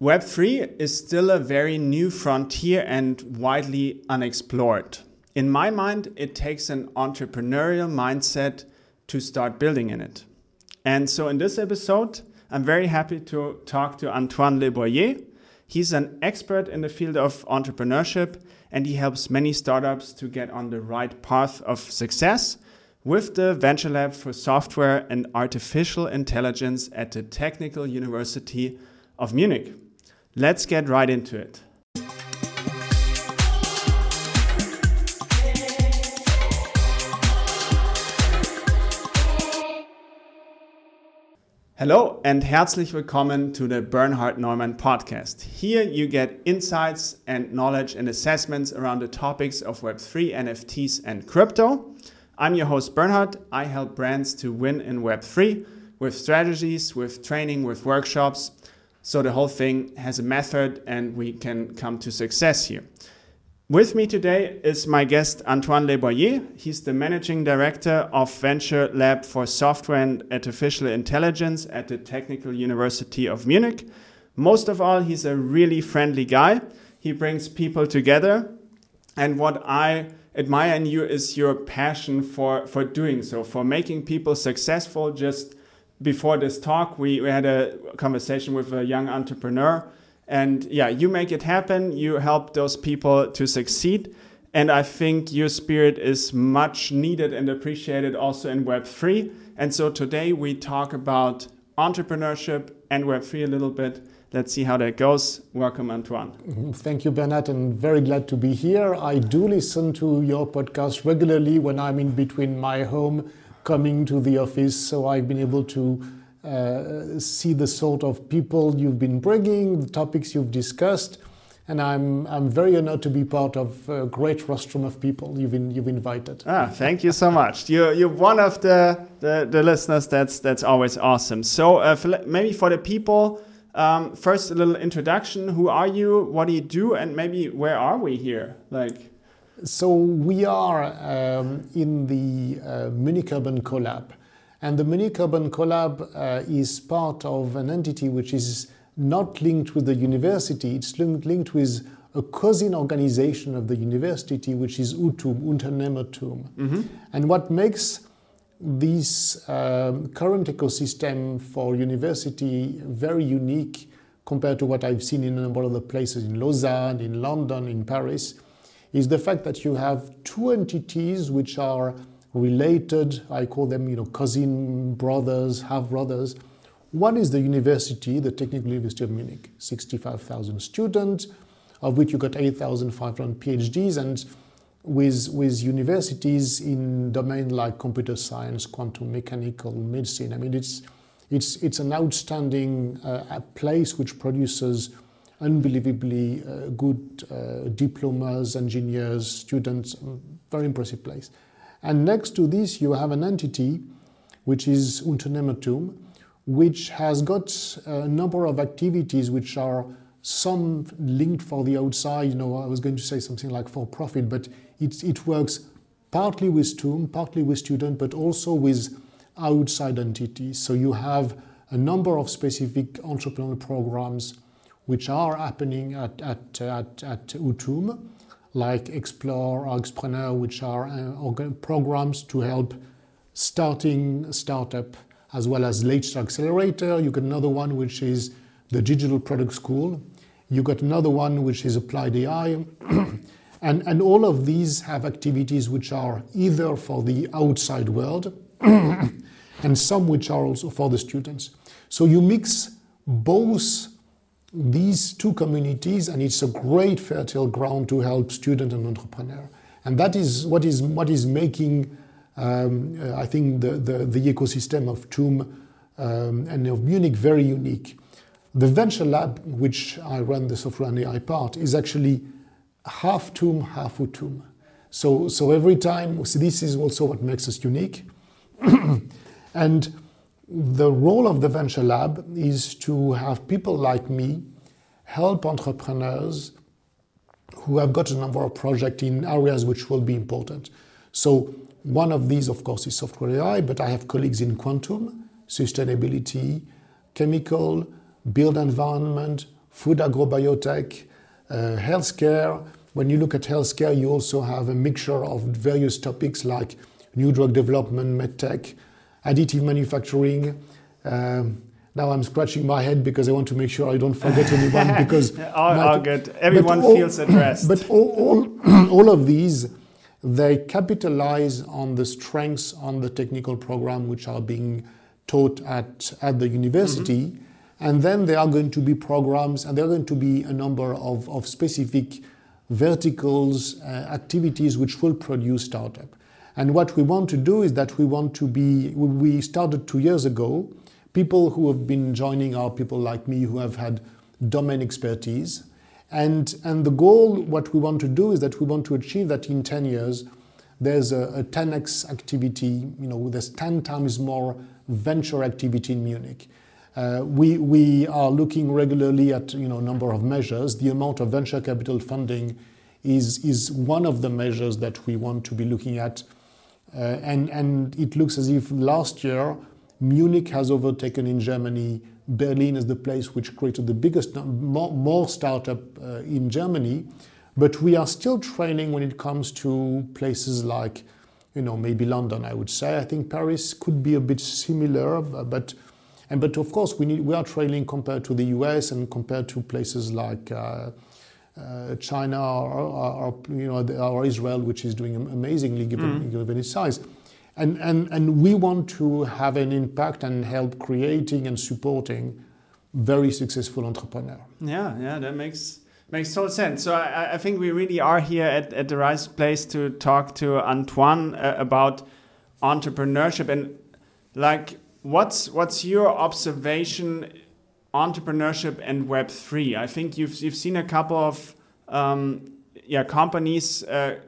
Web3 is still a very new frontier and widely unexplored. In my mind, it takes an entrepreneurial mindset to start building in it. And so in this episode, I'm very happy to talk to Antoine Leboyer. He's an expert in the field of entrepreneurship and he helps many startups to get on the right path of success with the Venture Lab for Software and Artificial Intelligence at the Technical University of Munich. Let's get right into it. Hello and herzlich willkommen to the Bernhard Neumann podcast. Here you get insights and knowledge and assessments around the topics of Web3, NFTs, and crypto. I'm your host, Bernhard. I help brands to win in Web3 with strategies, with training, with workshops, so the whole thing has a method and we can come to success here. With me today is my guest Antoine Leboyer. He's the managing director of Venture Lab for Software and Artificial Intelligence at the Technical University of Munich. Most of all, he's a really friendly guy. He brings people together. And what I admire in you is your passion for, for doing so, for making people successful just before this talk, we, we had a conversation with a young entrepreneur. And yeah, you make it happen. You help those people to succeed. And I think your spirit is much needed and appreciated also in Web3. And so today we talk about entrepreneurship and Web3 a little bit. Let's see how that goes. Welcome, Antoine. Mm-hmm. Thank you, Bernard, and very glad to be here. I do listen to your podcast regularly when I'm in between my home coming to the office. So I've been able to uh, see the sort of people you've been bringing, the topics you've discussed. And I'm, I'm very honored to be part of a great rostrum of people you've, in, you've invited. Ah, thank you so much. You're, you're one of the, the, the listeners. That's, that's always awesome. So uh, for, maybe for the people, um, first a little introduction. Who are you? What do you do? And maybe where are we here? Like. So we are um, in the uh, Munich Urban Collab. And the Munich Urban Collab uh, is part of an entity which is not linked with the university, it's linked, linked with a cousin organization of the university, which is UTUM, Unternehmertum. Mm-hmm. And what makes this um, current ecosystem for university very unique compared to what I've seen in a number of other places in Lausanne, in London, in Paris, is the fact that you have two entities which are related, I call them, you know, cousin brothers, half brothers. One is the university, the Technical University of Munich, 65,000 students, of which you got 8,500 PhDs, and with, with universities in domain like computer science, quantum mechanical, medicine. I mean, it's, it's, it's an outstanding uh, place which produces unbelievably uh, good uh, diplomas, engineers, students, very impressive place. And next to this, you have an entity which is Unternehmertum, which has got a number of activities which are some linked for the outside. You know, I was going to say something like for profit, but it, it works partly with TUM, partly with student, but also with outside entities. So you have a number of specific entrepreneurial programs which are happening at, at, at, at UTUM, like Explore or Expreneur, which are uh, programs to help starting startup as well as late accelerator. You got another one which is the digital product school. You got another one which is applied AI. and, and all of these have activities which are either for the outside world and some which are also for the students. So you mix both these two communities, and it's a great fertile ground to help student and entrepreneur. And that is what is what is making, um, uh, I think, the, the, the, ecosystem of TUM um, and of Munich very unique. The venture lab, which I run the software and AI part, is actually half TUM, half UTUM. So, so every time, so this is also what makes us unique. and the role of the Venture Lab is to have people like me help entrepreneurs who have got a number of projects in areas which will be important. So one of these, of course, is software AI, but I have colleagues in quantum, sustainability, chemical, build environment, food agrobiotech, uh, healthcare. When you look at healthcare, you also have a mixture of various topics like new drug development, medtech, additive manufacturing. Um, now I'm scratching my head because I want to make sure I don't forget anyone because all, all good. Everyone all, feels addressed. But all, all, all of these, they capitalize on the strengths on the technical program which are being taught at, at the university. Mm-hmm. And then there are going to be programs and there are going to be a number of, of specific verticals, uh, activities which will produce startup. And what we want to do is that we want to be, we started two years ago People who have been joining are people like me who have had domain expertise. And, and the goal, what we want to do is that we want to achieve that in 10 years, there's a, a 10x activity, you know, there's 10 times more venture activity in Munich. Uh, we, we are looking regularly at you know number of measures. The amount of venture capital funding is, is one of the measures that we want to be looking at. Uh, and, and it looks as if last year Munich has overtaken in Germany Berlin as the place which created the biggest, more, more startup uh, in Germany. But we are still trailing when it comes to places like, you know, maybe London, I would say. I think Paris could be a bit similar, but and but of course we need we are trailing compared to the US and compared to places like uh, uh, China or, or, or, you know or Israel, which is doing amazingly given, mm. given its size. And, and, and we want to have an impact and help creating and supporting very successful entrepreneur. Yeah, yeah, that makes makes total sense. So I, I think we really are here at, at the right place to talk to Antoine uh, about entrepreneurship and like what's what's your observation entrepreneurship and Web three? I think you've you've seen a couple of um, yeah companies uh,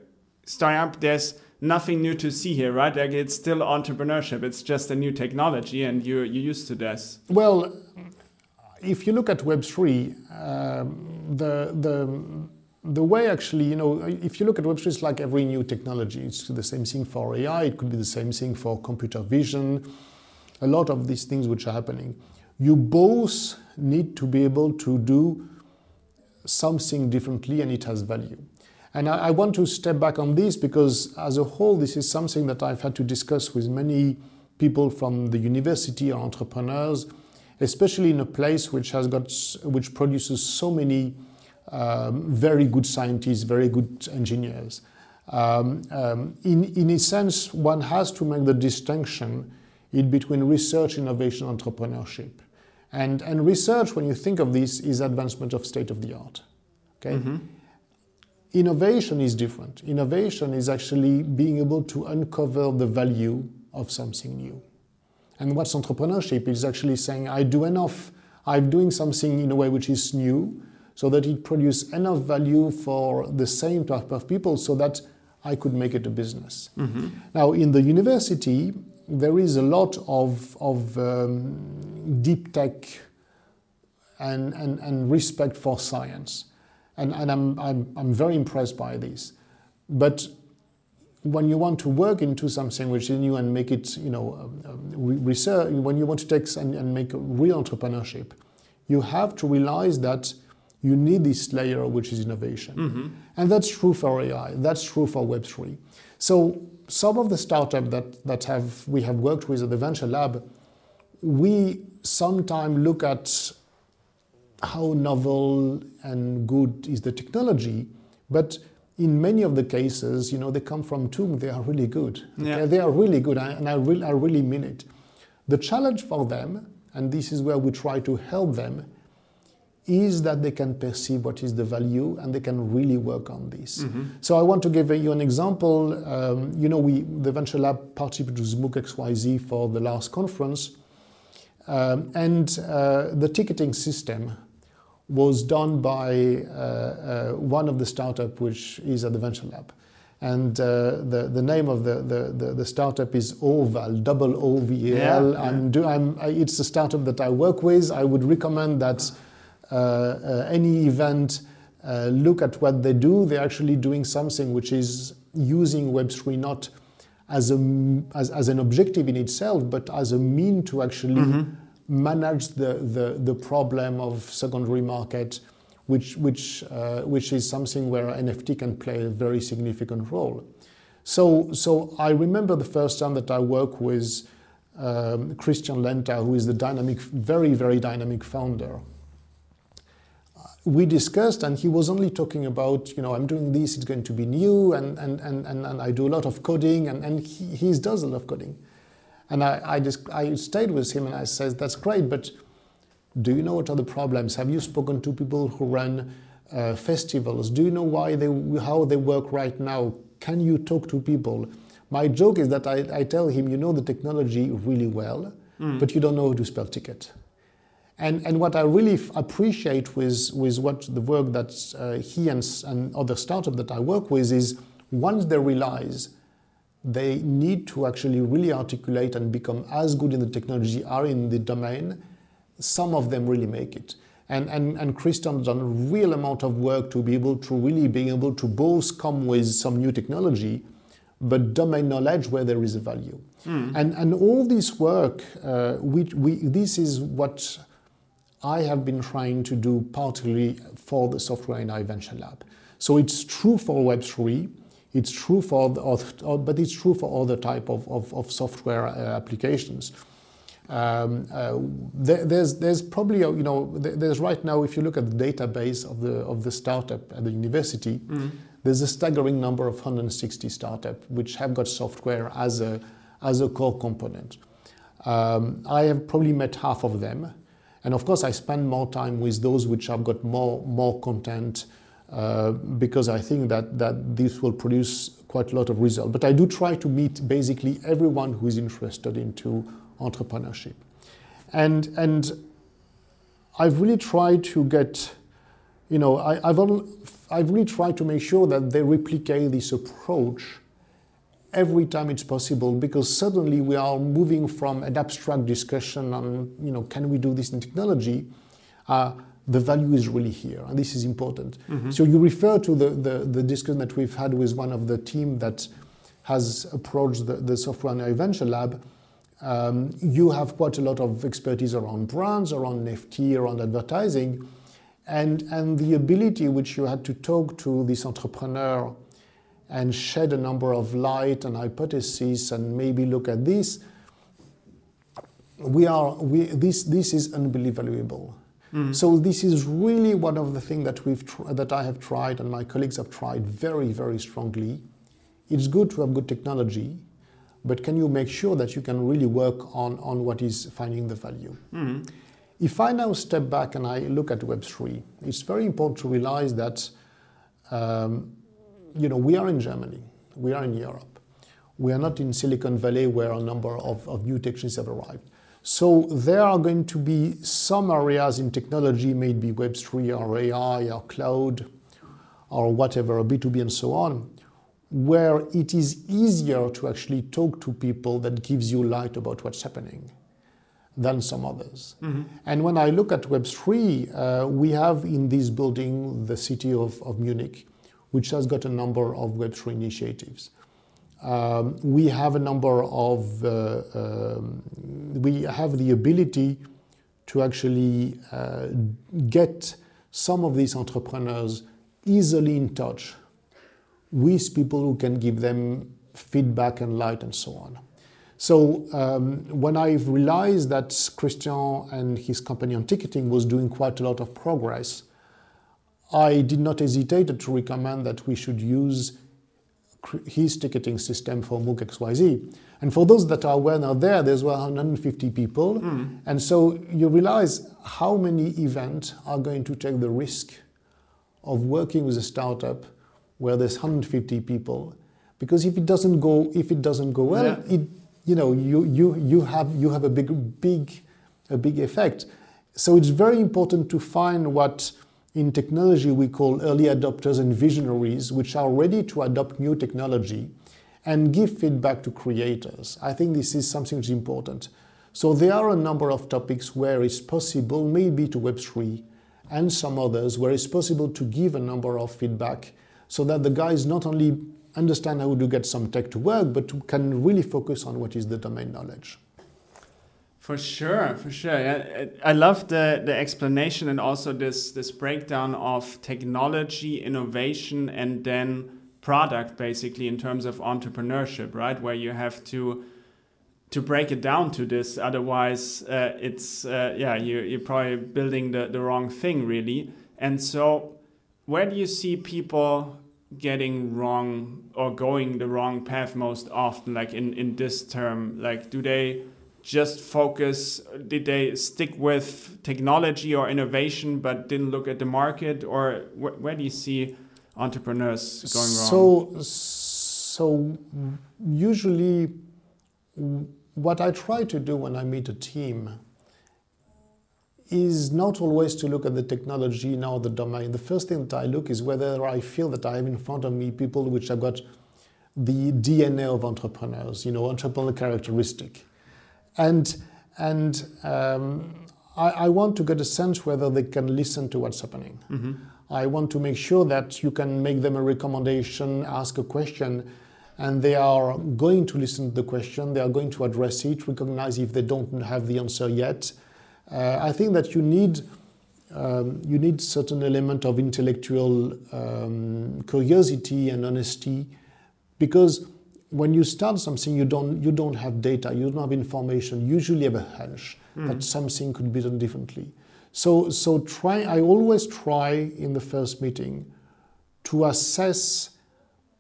starting up. There's nothing new to see here, right? Like it's still entrepreneurship. It's just a new technology, and you're you're used to this. Well, if you look at Web three, um, the the the way actually, you know, if you look at Web3, it's like every new technology. It's the same thing for AI. It could be the same thing for computer vision. A lot of these things which are happening. You both need to be able to do something differently, and it has value. And I, I, want to step back on this because, as a whole, this is something that I've had to discuss with many people from the university or entrepreneurs, especially in a place which has got which produces so many um, very good scientists, very good engineers. Um, um, in, in a sense, one has to make the distinction in between research, innovation, entrepreneurship. And, and research, when you think of this, is advancement of state of the art. Okay? Mm-hmm. Innovation is different. Innovation is actually being able to uncover the value of something new. And what's entrepreneurship is actually saying, I do enough, I'm doing something in a way which is new, so that it produces enough value for the same type of people so that I could make it a business. Mm-hmm. Now, in the university, there is a lot of, of um, deep tech and, and, and respect for science. And, and I'm, I'm, I'm very impressed by this. But when you want to work into something which is new and make it, you know, um, um research, when you want to take and, and make a real entrepreneurship, you have to realize that you need this layer which is innovation. Mm-hmm. And that's true for AI, that's true for Web3. So some of the startups that, that have we have worked with at the Venture Lab, we sometimes look at how novel and good is the technology, but in many of the cases, you know, they come from TUM, they are really good. Yeah. Okay? They are really good, and I, re- I really mean it. The challenge for them, and this is where we try to help them, is that they can perceive what is the value and they can really work on this. Mm-hmm. So I want to give you an example. Um, you know, we the Venture Lab participated with MOOC XYZ for the last conference, um, and uh, the ticketing system was done by uh, uh, one of the startup which is at the Venture Lab. And uh, the, the name of the, the, the, the startup is Ooval, double O V E L. Yeah, yeah. do, I'm, I, it's a startup that I work with. I would recommend that uh, any event uh, look at what they do. They're actually doing something which is using Web3 not as, a, as, as an objective in itself, but as a mean to actually mm-hmm manage the, the, the problem of secondary market, which, which, uh, which is something where NFT can play a very significant role. So, so I remember the first time that I worked with um, Christian Lenta, who is the dynamic, very, very dynamic founder. We discussed, and he was only talking about, you know, I'm doing this, it's going to be new, and, and, and, and, and I do a lot of coding, and, and he, he does a lot of coding. And I, I, just, I stayed with him and I said, that's great, but do you know what are the problems? Have you spoken to people who run uh, festivals? Do you know why they, how they work right now? Can you talk to people? My joke is that I, I tell him, you know the technology really well, mm. but you don't know how to spell ticket. And, and what I really f- appreciate with, with what the work that uh, he and, and other startups that I work with is once they realize they need to actually really articulate and become as good in the technology are in the domain, some of them really make it. And, and, and Christian's done a real amount of work to be able to really be able to both come with some new technology, but domain knowledge where there is a value. Mm. And, and all this work, uh, we, we, this is what I have been trying to do particularly for the Software AI Venture Lab. So it's true for Web3, it's true for, the, but it's true for other type of, of, of software uh, applications. Um, uh, there, there's, there's probably, you know, there's right now, if you look at the database of the, of the startup at the university, mm. there's a staggering number of 160 startups which have got software as a, as a core component. Um, I have probably met half of them. And of course, I spend more time with those which have got more, more content, uh, because I think that, that this will produce quite a lot of result. But I do try to meet basically everyone who is interested into entrepreneurship. And, and I've really tried to get, you know, I, have I've really tried to make sure that they replicate this approach every time it's possible because suddenly we are moving from an abstract discussion on, you know, can we do this in technology? Uh, the value is really here, and this is important. Mm-hmm. So you refer to the, the, the, discussion that we've had with one of the team that has approached the, the Software and Venture Lab. Um, you have quite a lot of expertise around brands, around NFT, around advertising, and, and the ability which you had to talk to this entrepreneur and shed a number of light and hypotheses and maybe look at this. We are, we, this, this is unbelievable. Mm. So this is really one of the things that we've tr- that I have tried and my colleagues have tried very very strongly. It's good to have good technology, but can you make sure that you can really work on on what is finding the value? Mm. If I now step back and I look at Web3, it's very important to realize that um, you know we are in Germany, we are in Europe, we are not in Silicon Valley where a number of, of new technologies have arrived. So there are going to be some areas in technology, maybe Web3 or AI or cloud or whatever, or B2B and so on, where it is easier to actually talk to people that gives you light about what's happening than some others. Mm-hmm. And when I look at Web3, uh, we have in this building the city of, of Munich, which has got a number of Web3 initiatives. Um, we have a number of, uh, um, we have the ability to actually uh, get some of these entrepreneurs easily in touch with people who can give them feedback and light and so on. So um, when I've realized that Christian and his company on ticketing was doing quite a lot of progress, I did not hesitate to recommend that we should use his ticketing system for MOOC XYZ. And for those that are aware now there, there's 150 people. Mm. And so you realize how many events are going to take the risk of working with a startup where there's 150 people. Because if it doesn't go, if it doesn't go well, yeah. it, you know, you, you, you, have, you have a big, big, a big effect. So it's very important to find what in technology we call early adopters and visionaries, which are ready to adopt new technology and give feedback to creators. I think this is something which is important. So there are a number of topics where it's possible, maybe to Web3 and some others, where it's possible to give a number of feedback so that the guys not only understand how to get some tech to work, but can really focus on what is the domain knowledge. For sure, for sure. Yeah, I love the, the explanation and also this this breakdown of technology, innovation, and then product, basically in terms of entrepreneurship, right? Where you have to to break it down to this, otherwise uh, it's uh, yeah you you're probably building the the wrong thing really. And so, where do you see people getting wrong or going the wrong path most often? Like in in this term, like do they just focus did they stick with technology or innovation but didn't look at the market? Or wh where do you see entrepreneurs going wrong? so so usually what i try to do when i meet a team is not always to look at the technology now the domain. The first thing that i look is whether i feel that i have in front of me people which have got the dna of entrepreneurs you know entrepreneurial characteristic and, and um, I, I, want to get a sense whether they can listen to what's happening. Mm-hmm. I want to make sure that you can make them a recommendation, ask a question, and they are going to listen to the question, they are going to address it, recognize if they don't have the answer yet. Uh, I think that you need um, you need certain element of intellectual um, curiosity and honesty because when you start something, you don't you don't have data, you don't have information. Usually, have a hunch mm. that something could be done differently. So so try. I always try in the first meeting to assess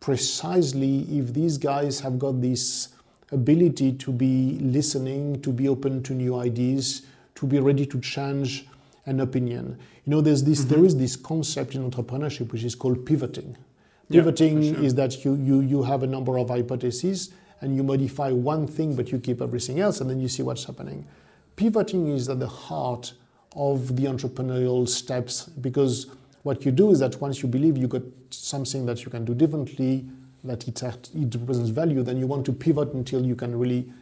precisely if these guys have got this ability to be listening, to be open to new ideas, to be ready to change an opinion. You know, there's this mm-hmm. there is this concept in entrepreneurship which is called pivoting. Pivoting yeah, sure. is that you, you, you have a number of hypotheses and you modify one thing, but you keep everything else, and then you see what's happening. Pivoting is at the heart of the entrepreneurial steps because what you do is that once you believe you got something that you can do differently, that it, it represents value, then you want to pivot until you can really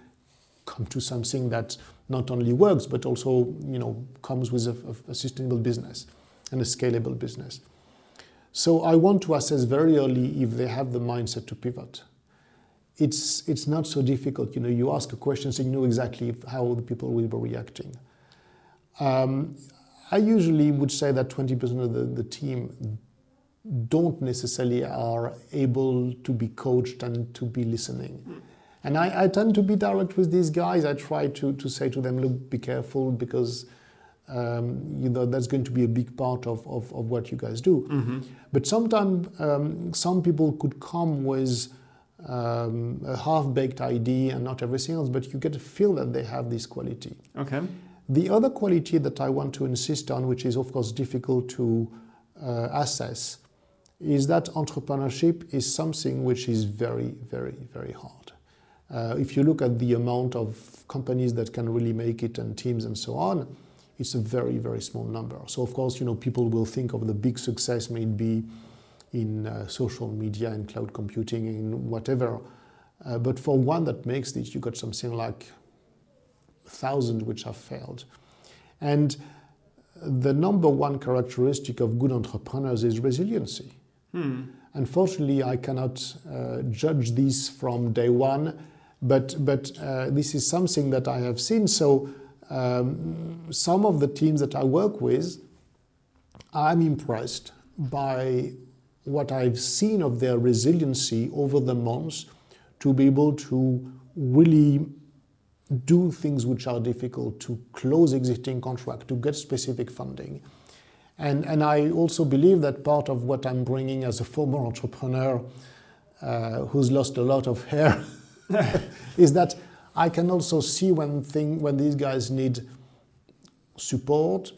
come to something that not only works but also you know comes with a, a sustainable business and a scalable business. So I want to assess very early if they have the mindset to pivot. It's, it's not so difficult. You know, you ask a question so you know exactly how the people will be reacting. Um, I usually would say that 20% of the, the team don't necessarily are able to be coached and to be listening. And I, I, tend to be direct with these guys. I try to, to say to them, look, be careful because um, you know that's going to be a big part of, of, of what you guys do. Mm-hmm. But sometimes um, some people could come with um, a half-baked idea and not everything else, but you get to feel that they have this quality. Okay. The other quality that I want to insist on, which is of course difficult to uh, assess, is that entrepreneurship is something which is very, very, very hard. Uh, if you look at the amount of companies that can really make it and teams and so on, it's a very, very small number. So of course, you know, people will think of the big success may be in uh, social media and cloud computing and whatever. Uh, but for one that makes this, you got something like a thousand which have failed. And the number one characteristic of good entrepreneurs is resiliency. Hmm. Unfortunately, I cannot uh, judge this from day one, but, but uh, this is something that I have seen. So um, some of the teams that I work with, I'm impressed by what I've seen of their resiliency over the months to be able to really do things which are difficult, to close existing contract, to get specific funding. And, and I also believe that part of what I'm bringing as a former entrepreneur uh, who's lost a lot of hair is that I can also see when thing when these guys need support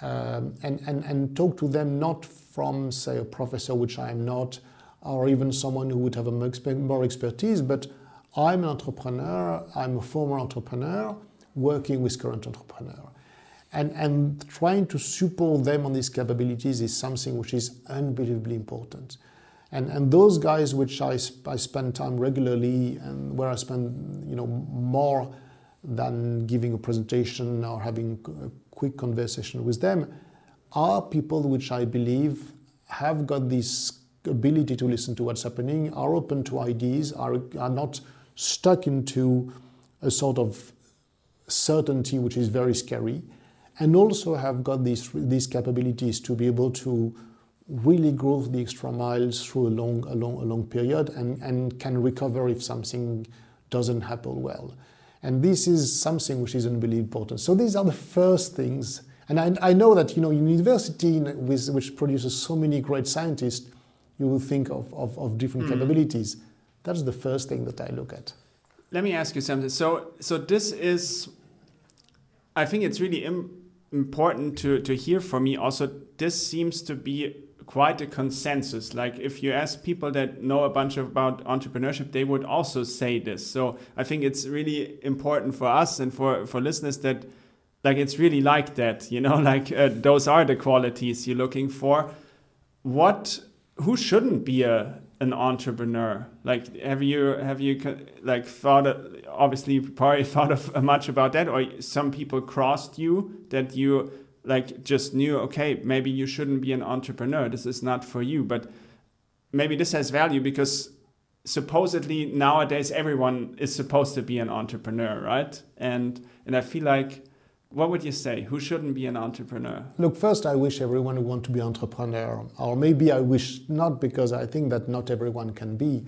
um, and, and, and talk to them not from say a professor which I am not or even someone who would have a more expertise but I'm an entrepreneur I'm a former entrepreneur working with current entrepreneur and, and trying to support them on these capabilities is something which is unbelievably important. And, and those guys which I, I spend time regularly and where I spend you know more than giving a presentation or having a quick conversation with them are people which I believe have got this ability to listen to what's happening, are open to ideas, are, are not stuck into a sort of certainty, which is very scary, and also have got these, these capabilities to be able to really go the extra miles through a long, a long, a long period and, and can recover if something doesn't happen well. And this is something which is unbelievably important. So these are the first things. And I, I know that you know university with, which produces so many great scientists, you will think of, of, of different mm. capabilities. That's the first thing that I look at. Let me ask you something. So so this is, I think it's really Im important to, to hear from me. Also, this seems to be quite a consensus. Like if you ask people that know a bunch about entrepreneurship, they would also say this. So I think it's really important for us and for, for listeners that like it's really like that, you know, like uh, those are the qualities you're looking for. What, who shouldn't be a, an entrepreneur? Like, have you, have you like thought, obviously probably thought of much about that or some people crossed you that you like just knew okay maybe you shouldn't be an entrepreneur this is not for you but maybe this has value because supposedly nowadays everyone is supposed to be an entrepreneur right? And and i feel like what would you say? Who shouldn't be an entrepreneur? Look first i wish everyone would want to be entrepreneur or maybe i wish not because i think that not everyone can be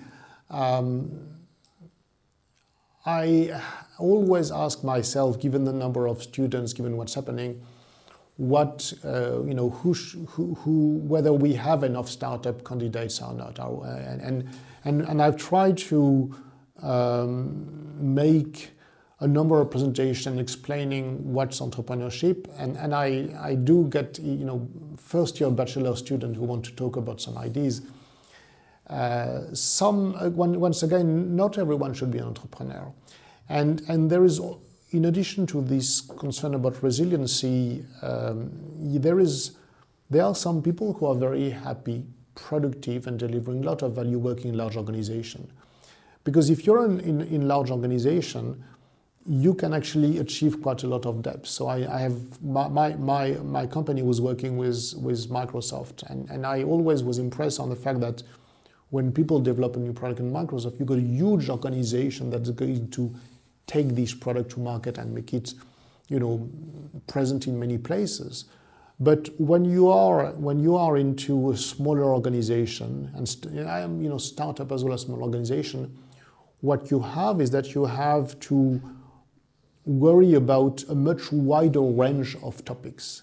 um, i always ask myself given the number of students given what's happening what uh, you know who, who, who whether we have enough startup candidates or not. Uh, and and and I've tried to um, make a number of presentations explaining what's entrepreneurship. And and I I do get you know first year bachelor students who want to talk about some ideas. Uh, some uh, once again not everyone should be an entrepreneur. And and there is in addition to this concern about resiliency, um, there is there are some people who are very happy, productive, and delivering a lot of value working in large organization. Because if you're in, in, in large organization, you can actually achieve quite a lot of depth. So I, I have my, my, my company was working with, with Microsoft, and, and I always was impressed on the fact that when people develop a new product in Microsoft, you've got a huge organization that's going to take this product to market and make it, you know, present in many places. But when you are when you are into a smaller organization, and I am you know startup as well as a small organization, what you have is that you have to worry about a much wider range of topics.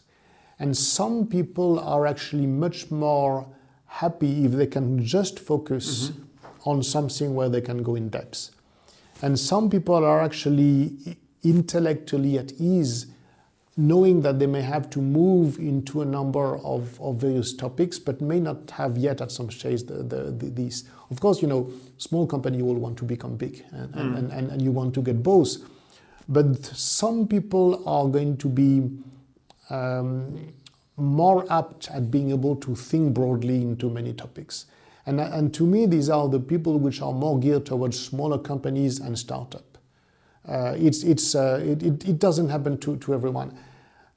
And some people are actually much more happy if they can just focus mm-hmm. on something where they can go in depth. And some people are actually intellectually at ease knowing that they may have to move into a number of, of various topics, but may not have yet at some stage the, the, the, these. Of course, you know, small company will want to become big and, mm. and, and, and you want to get both. But some people are going to be um, more apt at being able to think broadly into many topics. And, and to me, these are the people which are more geared towards smaller companies and startup. Uh, it's, it's, uh, it, it, it, doesn't happen to, to everyone.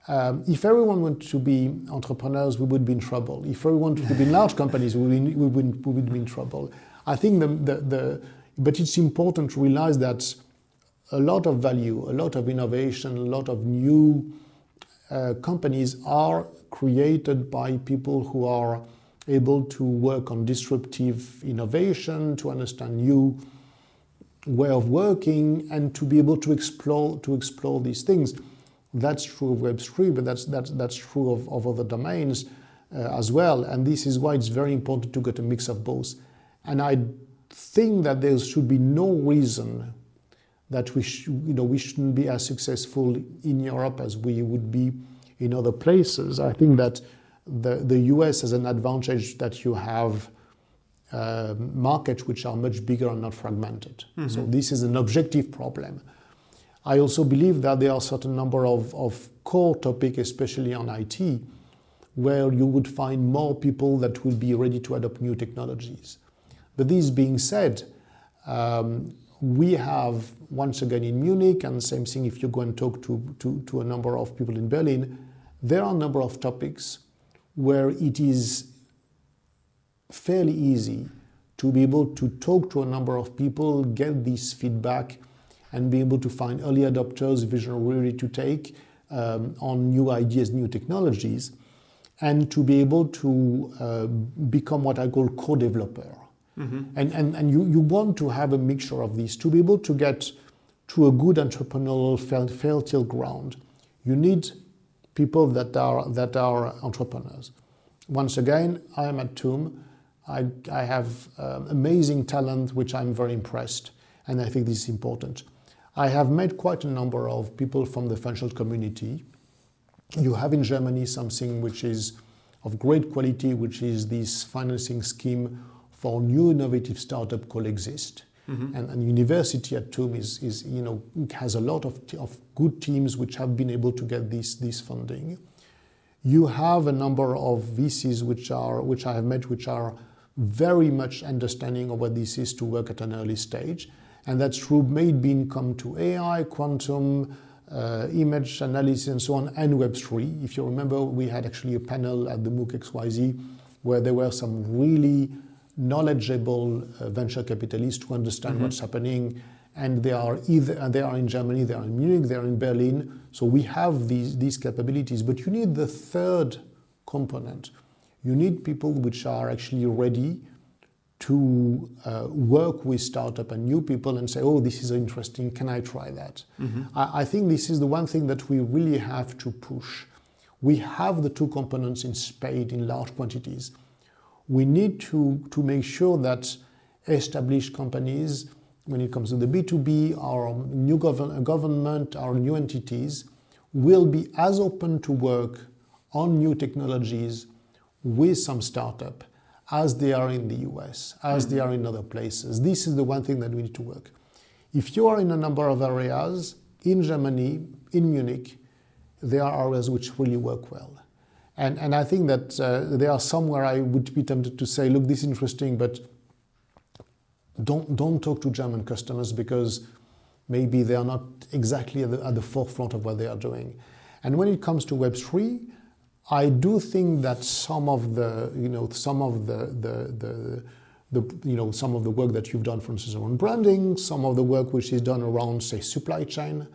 Um, if everyone wanted to be entrepreneurs, we would be in trouble. If everyone wanted to be in large companies, we would, we would, we would be in trouble. I think the, the, the, but it's important to realize that a lot of value, a lot of innovation, a lot of new uh, companies are created by people who are able to work on disruptive innovation, to understand new way of working, and to be able to explore to explore these things. That's true of Web3, but that's that's that's true of, of other domains uh, as well. And this is why it's very important to get a mix of both. And I think that there should be no reason that we sh- you know we shouldn't be as successful in Europe as we would be in other places. I think that the, the US has an advantage that you have uh, markets which are much bigger and not fragmented. Mm-hmm. So this is an objective problem. I also believe that there are a certain number of, of core topics, especially on IT, where you would find more people that will be ready to adopt new technologies. But this being said, um, we have once again in Munich, and same thing if you go and talk to, to, to a number of people in Berlin, there are a number of topics where it is fairly easy to be able to talk to a number of people, get this feedback, and be able to find early adopters, visionary to take um, on new ideas, new technologies, and to be able to uh, become what I call co-developer. Mm-hmm. And, and, and you, you want to have a mixture of these to be able to get to a good entrepreneurial fertile ground. You need people that are, that are entrepreneurs. Once again, I am at TUM. I, I have um, amazing talent, which I'm very impressed, and I think this is important. I have met quite a number of people from the financial community. You have in Germany something which is of great quality, which is this financing scheme for new innovative startup called Exist. Mm-hmm. And, and, university at TUM is, is, you know, has a lot of, of good teams which have been able to get this, this funding. You have a number of VCs which are which I have met, which are very much understanding of what this is to work at an early stage, and that's true maybe come to AI, quantum, uh, image analysis, and so on, and Web3. If you remember, we had actually a panel at the MOOC XYZ where there were some really knowledgeable uh, venture capitalists to understand mm-hmm. what's happening. And they are either they are in Germany, they are in Munich, they are in Berlin. So we have these these capabilities. But you need the third component. You need people which are actually ready to uh, work with startup and new people and say, oh, this is interesting, can I try that? Mm-hmm. I, I, think this is the one thing that we really have to push. We have the two components in spade in large quantities we need to, to make sure that established companies, when it comes to the B2B, our new govern- government, our new entities, will be as open to work on new technologies with some startup as they are in the US, as they are in other places. This is the one thing that we need to work. If you are in a number of areas, in Germany, in Munich, there are areas which really work well. And, and I think that uh, there are some where I would be tempted to say, look, this is interesting, but don't, don't talk to German customers because maybe they are not exactly at the, at the forefront of what they are doing. And when it comes to Web3, I do think that some of the, you know, some of the, the, the, the, you know, some of the work that you've done, for instance, around branding, some of the work which is done around, say, supply chain,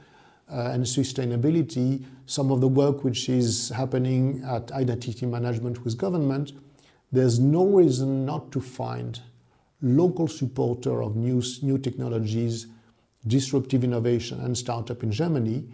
and sustainability, some of the work which is happening at identity management with government, there's no reason not to find local supporter of new, new technologies, disruptive innovation and startup in Germany.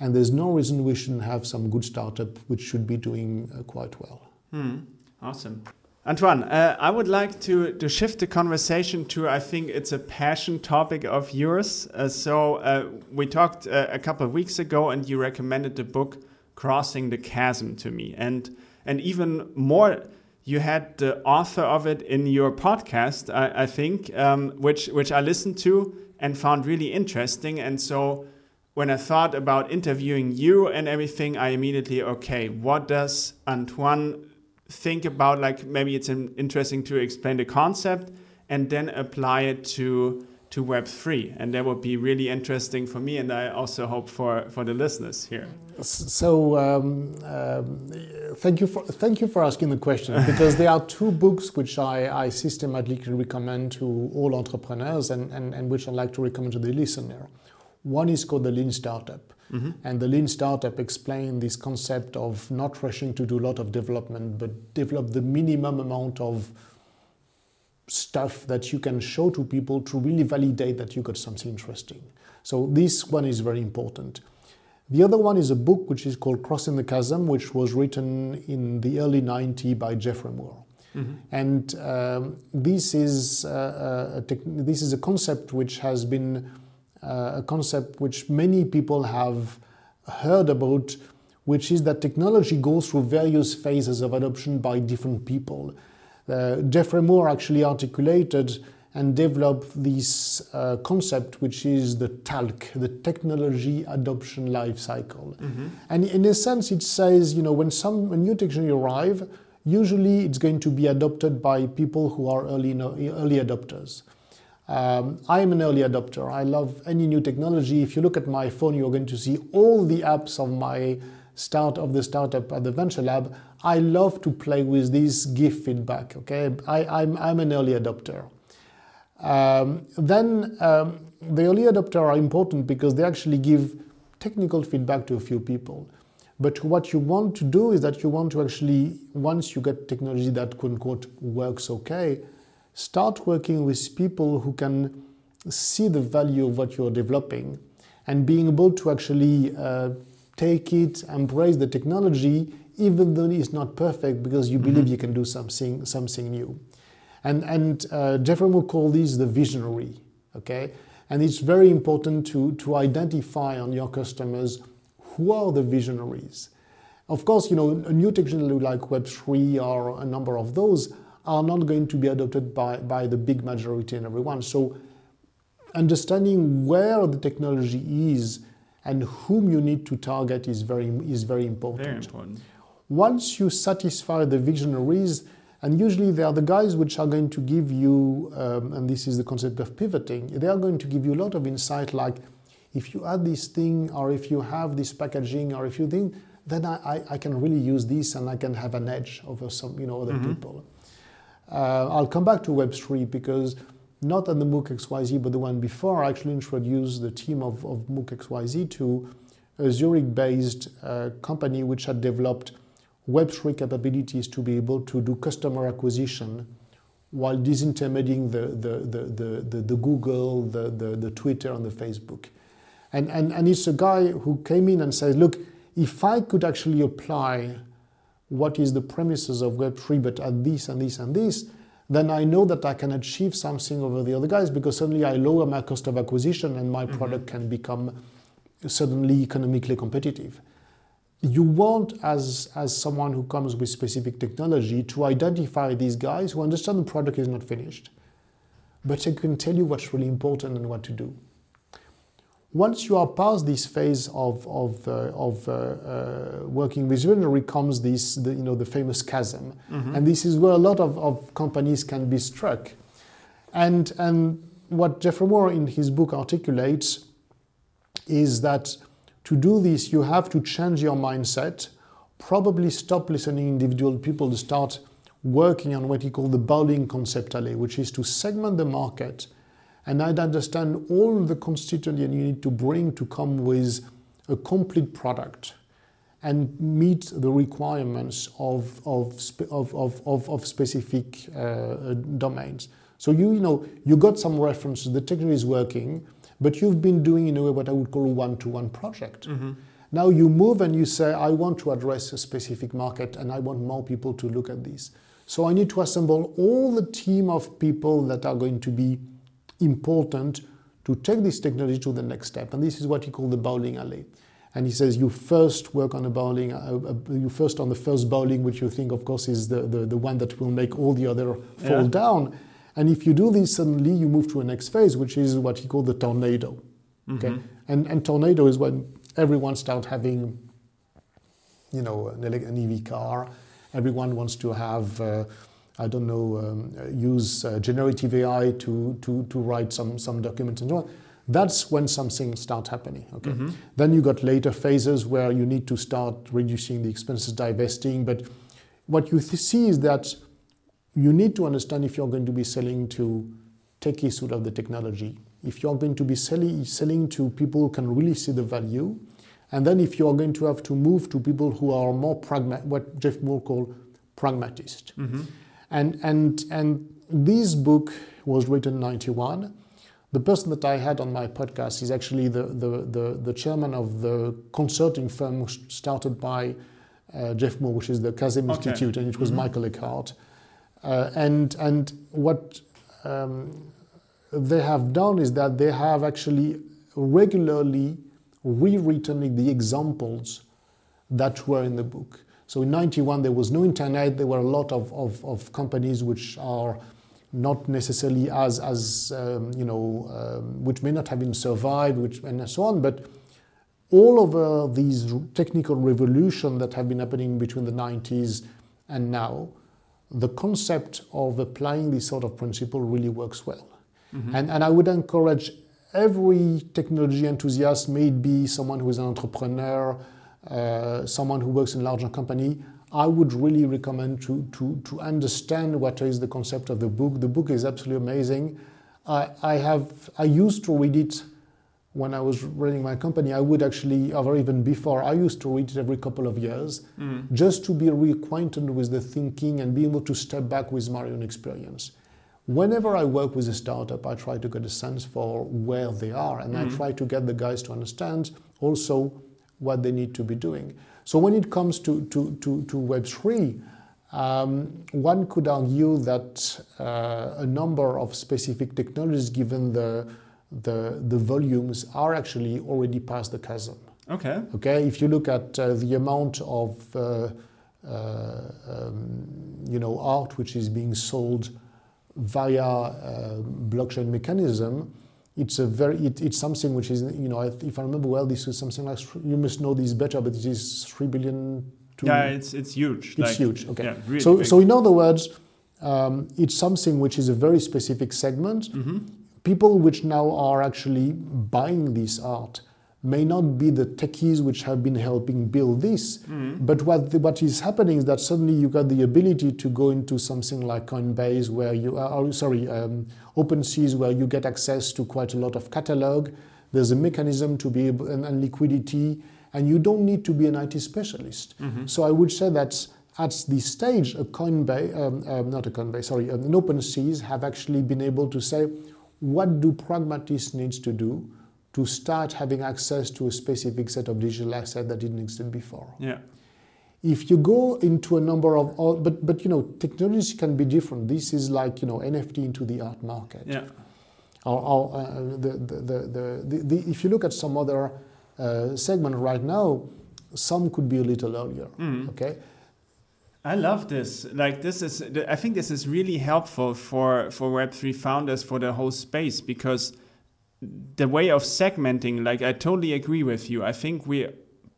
And there's no reason we shouldn't have some good startup which should be doing uh, quite well. Hmm. Awesome. Antoine, uh, I would like to, to shift the conversation to, I think it's a passion topic of yours. Uh, so, uh, we talked uh, a couple of weeks ago, and you recommended the book Crossing the Chasm to me. And, and even more, you had the author of it in your podcast, I, I think, um, which, which I listened to and found really interesting. And so, when I thought about interviewing you and everything, I immediately, okay, what does Antoine think about like maybe it's interesting to explain the concept and then apply it to to web3 and that would be really interesting for me and i also hope for for the listeners here. So um, um, thank you for thank you for asking the question because there are two books which i, I systematically recommend to all entrepreneurs and, and, and which i like to recommend to the listener. One is called the lean startup Mm-hmm. And the lean startup explained this concept of not rushing to do a lot of development, but develop the minimum amount of stuff that you can show to people to really validate that you got something interesting. So this one is very important. The other one is a book which is called Crossing the Chasm, which was written in the early 90s by Geoffrey Moore. Mm-hmm. And um, this is uh, a tech- this is a concept which has been uh, a concept which many people have heard about, which is that technology goes through various phases of adoption by different people. Uh, Geoffrey Moore actually articulated and developed this uh, concept, which is the TALC, the technology adoption life cycle. Mm-hmm. And in a sense, it says, you know, when some when new technology arrive, usually it's going to be adopted by people who are early, early adopters. Um, I'm an early adopter. I love any new technology. If you look at my phone, you're going to see all the apps of my start of the startup at the venture lab. I love to play with this, give feedback. Okay, I, I'm, I'm an early adopter. Um, then um, the early adopter are important because they actually give technical feedback to a few people. But what you want to do is that you want to actually, once you get technology that quote unquote works okay, start working with people who can see the value of what you're developing and being able to actually uh, take it, embrace the technology, even though it's not perfect, because you mm-hmm. believe you can do something, something new. And, and uh, Geoffrey Moore called this the visionary, okay? And it's very important to, to identify on your customers who are the visionaries. Of course, you know, a new technology like Web3 or a number of those are not going to be adopted by, by the big majority and everyone. So understanding where the technology is and whom you need to target is very, is very important. Very important. Once you satisfy the visionaries, and usually they are the guys which are going to give you, um, and this is the concept of pivoting, they are going to give you a lot of insight like, if you add this thing, or if you have this packaging, or if you think, then I, I, I can really use this and I can have an edge over some, you know, other mm-hmm. people. Uh, I'll come back to Web3 because not on the MOOC XYZ, but the one before, I actually introduced the team of, of MOOC XYZ to a Zurich-based uh, company which had developed Web3 capabilities to be able to do customer acquisition while disintermediating the, the, the, the, the, Google, the, the, the Twitter, and the Facebook. And, and, and it's a guy who came in and said, look, if I could actually apply what is the premises of Web3, but at this and this and this, then I know that I can achieve something over the other guys because suddenly I lower my cost of acquisition and my mm-hmm. product can become suddenly economically competitive. You want, as, as someone who comes with specific technology, to identify these guys who understand the product is not finished, but they can tell you what's really important and what to do once you are past this phase of, of, uh, of uh, uh, working with visionary comes this, the, you know, the famous chasm. Mm-hmm. And this is where a lot of, of companies can be struck. And, and what Geoffrey Moore in his book articulates is that to do this, you have to change your mindset, probably stop listening individual people to start working on what he called the bowling conceptale, which is to segment the market and I'd understand all the constituents you need to bring to come with a complete product and meet the requirements of, of, of, of, of, specific uh, domains. So you, you know, you got some references, the technology is working, but you've been doing in a way what I would call a one-to-one project. Mm-hmm. Now you move and you say, I want to address a specific market and I want more people to look at this. So I need to assemble all the team of people that are going to be important to take this technology to the next step. And this is what he called the bowling alley. And he says you first work on a bowling, uh, uh, you first on the first bowling, which you think, of course, is the, the, the one that will make all the other fall yeah. down. And if you do this, suddenly you move to a next phase, which is what he called the tornado. Mm-hmm. Okay, and and tornado is when everyone starts having, you know, an, an EV car. Everyone wants to have. Uh, I don't know, um, use uh, generative AI to, to, to write some, some documents and so on. That's when something starts happening. Okay. Mm-hmm. Then you got later phases where you need to start reducing the expenses, divesting. But what you th- see is that you need to understand if you're going to be selling to techies who have the technology, if you're going to be selling, selling to people who can really see the value, and then if you're going to have to move to people who are more pragmatic, what Jeff Moore called pragmatist. Mm-hmm. And, and, and this book was written in 91. The person that I had on my podcast is actually the, the, the, the chairman of the consulting firm started by uh, Jeff Moore, which is the Chasm okay. Institute, and it was mm-hmm. Michael Eckhart. Uh, and, and what um, they have done is that they have actually regularly rewritten the examples that were in the book. So in 91, there was no internet. There were a lot of, of, of companies which are not necessarily as, as um, you know, um, which may not have been survived, which, and so on. But all over these technical revolution that have been happening between the 90s and now, the concept of applying this sort of principle really works well. Mm-hmm. And, and I would encourage every technology enthusiast, maybe someone who is an entrepreneur, uh, someone who works in a larger company, I would really recommend to, to, to understand what is the concept of the book. The book is absolutely amazing. I, I have I used to read it when I was running my company. I would actually, or even before, I used to read it every couple of years, Mm. just to be reacquainted with the thinking and be able to step back with my own experience. Whenever I work with a startup, I try to get a sense for where they are, and I Mhm. try to get the guys to understand also what they need to be doing. So when it comes to, to, to, to Web3, um, one could argue that uh, a number of specific technologies, given the, the, the volumes, are actually already past the chasm. Okay. Okay, if you look at uh, the amount of uh, uh, um, you know art which is being sold via uh, blockchain mechanism, it's a very it, it's something which is you know if I remember well, this is something like you must know this better, but it is three billion. To, Yeah, it's it's huge. it's like, huge. Okay, Yeah, really so big. so in other words, um, it's something which is a very specific segment. Mhm. People which now are actually buying this art may not be the techies which have been helping build this, Mhm. but what the, what is happening is that suddenly you got the ability to go into something like Coinbase, where you are oh, sorry, um, OpenSeas, where you get access to quite a lot of catalog. There's a mechanism to be able and, and liquidity, and you don't need to be an IT specialist. Mhm. So I would say that at this stage, a Coinbase, um, um, not a Coinbase, sorry, an OpenSeas have actually been able to say, what do pragmatists needs to do to start having access to a specific set of digital asset that didn't exist before? Yeah. If you go into a number of, all, but but you know, technologies can be different. This is like you know NFT into the art market. Yeah. Or, or uh, the, the, the, the, the, if you look at some other uh, segment right now, some could be a little earlier. Mhm. Okay. I love this. Like this is, I think this is really helpful for for Web three founders for the whole space because the way of segmenting. Like I totally agree with you. I think we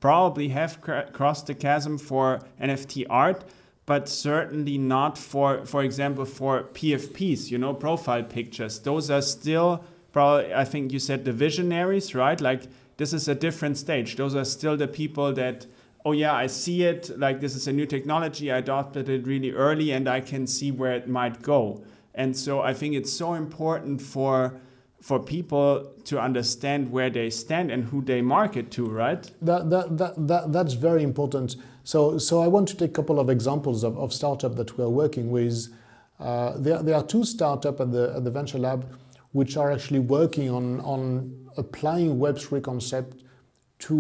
probably have cr- crossed the chasm for NFT art, but certainly not for, for example, for PFPs. You know, profile pictures. Those are still probably. I think you said the visionaries, right? Like this is a different stage. Those are still the people that oh yeah, I see it, like this is a new technology, I adopted it really early and I can see where it might go. And so I think it's so important for for people to understand where they stand and who they market to, right? That, that, that, that, that's very important. So, so I want to take a couple of examples of, of startups that we're working with. Uh, there, there are two startups at the, at the Venture Lab which are actually working on, on applying Web3 concept to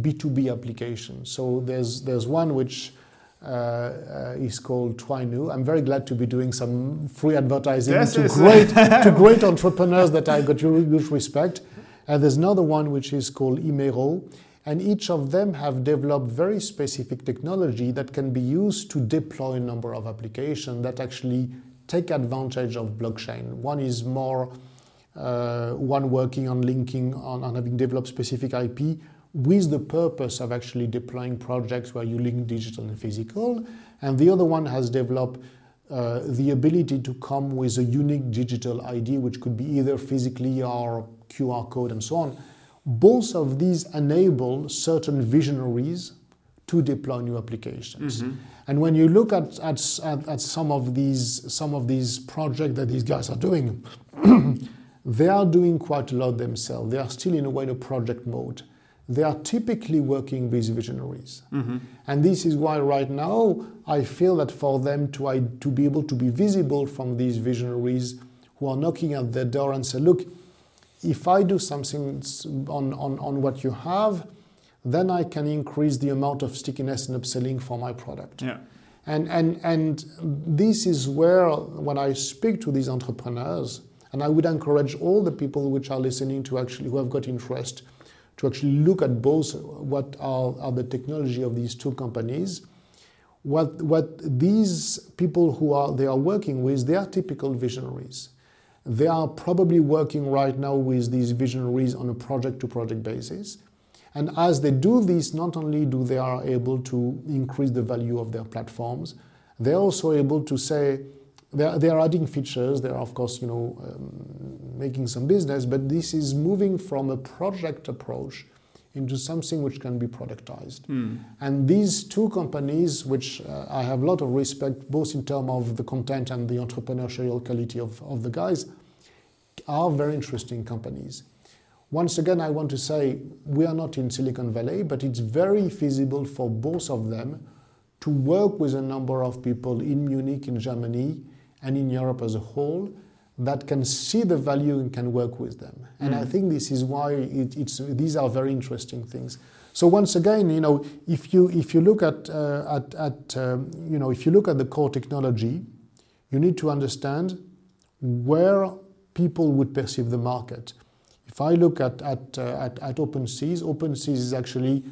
B2B applications. So there's, there's one which uh, uh, is called Twinu. I'm very glad to be doing some free advertising to great, to great entrepreneurs that I got huge respect. And there's another one which is called Imero. And each of them have developed very specific technology that can be used to deploy a number of applications that actually take advantage of blockchain. One is more uh, one working on linking on, on having developed specific IP with the purpose of actually deploying projects where you link digital and physical. And the other one has developed uh, the ability to come with a unique digital ID, which could be either physically or QR code and so on. Both of these enable certain visionaries to deploy new applications. And when you look at, at, at, at some of these some of these projects that these guys are doing, they are doing quite a lot themselves. They are still in a way in a project mode. They are typically working with visionaries. Mm-hmm. And this is why right now I feel that for them to, I, to be able to be visible from these visionaries who are knocking at their door and say, look, if I do something on, on, on what you have, then I can increase the amount of stickiness and upselling for my product. Yeah. And, and, and this is where, when I speak to these entrepreneurs, and I would encourage all the people which are listening to actually, who have got interest, to actually look at both what are, are the technology of these two companies. What, what these people who are they are working with, they are typical visionaries. They are probably working right now with these visionaries on a project to project basis. And as they do this, not only do they are able to increase the value of their platforms, they're also able to say they're, they're adding features. They're of course you know um, making some business, but this is moving from a project approach into something which can be productized. And these two companies, which uh, I have a lot of respect, both in terms of the content and the entrepreneurial quality of, of the guys, are very interesting companies. Once again, I want to say we are not in Silicon Valley, but it's very feasible for both of them to work with a number of people in Munich, in Germany, and in Europe as a whole that can see the value and can work with them. And mm. I think this is why it, it's, these are very interesting things. So once again, you know, if you if you look at uh, at, at um, you know if you look at the core technology, you need to understand where people would perceive the market. If I look at at uh, at, at OpenSeas, OpenSeas is actually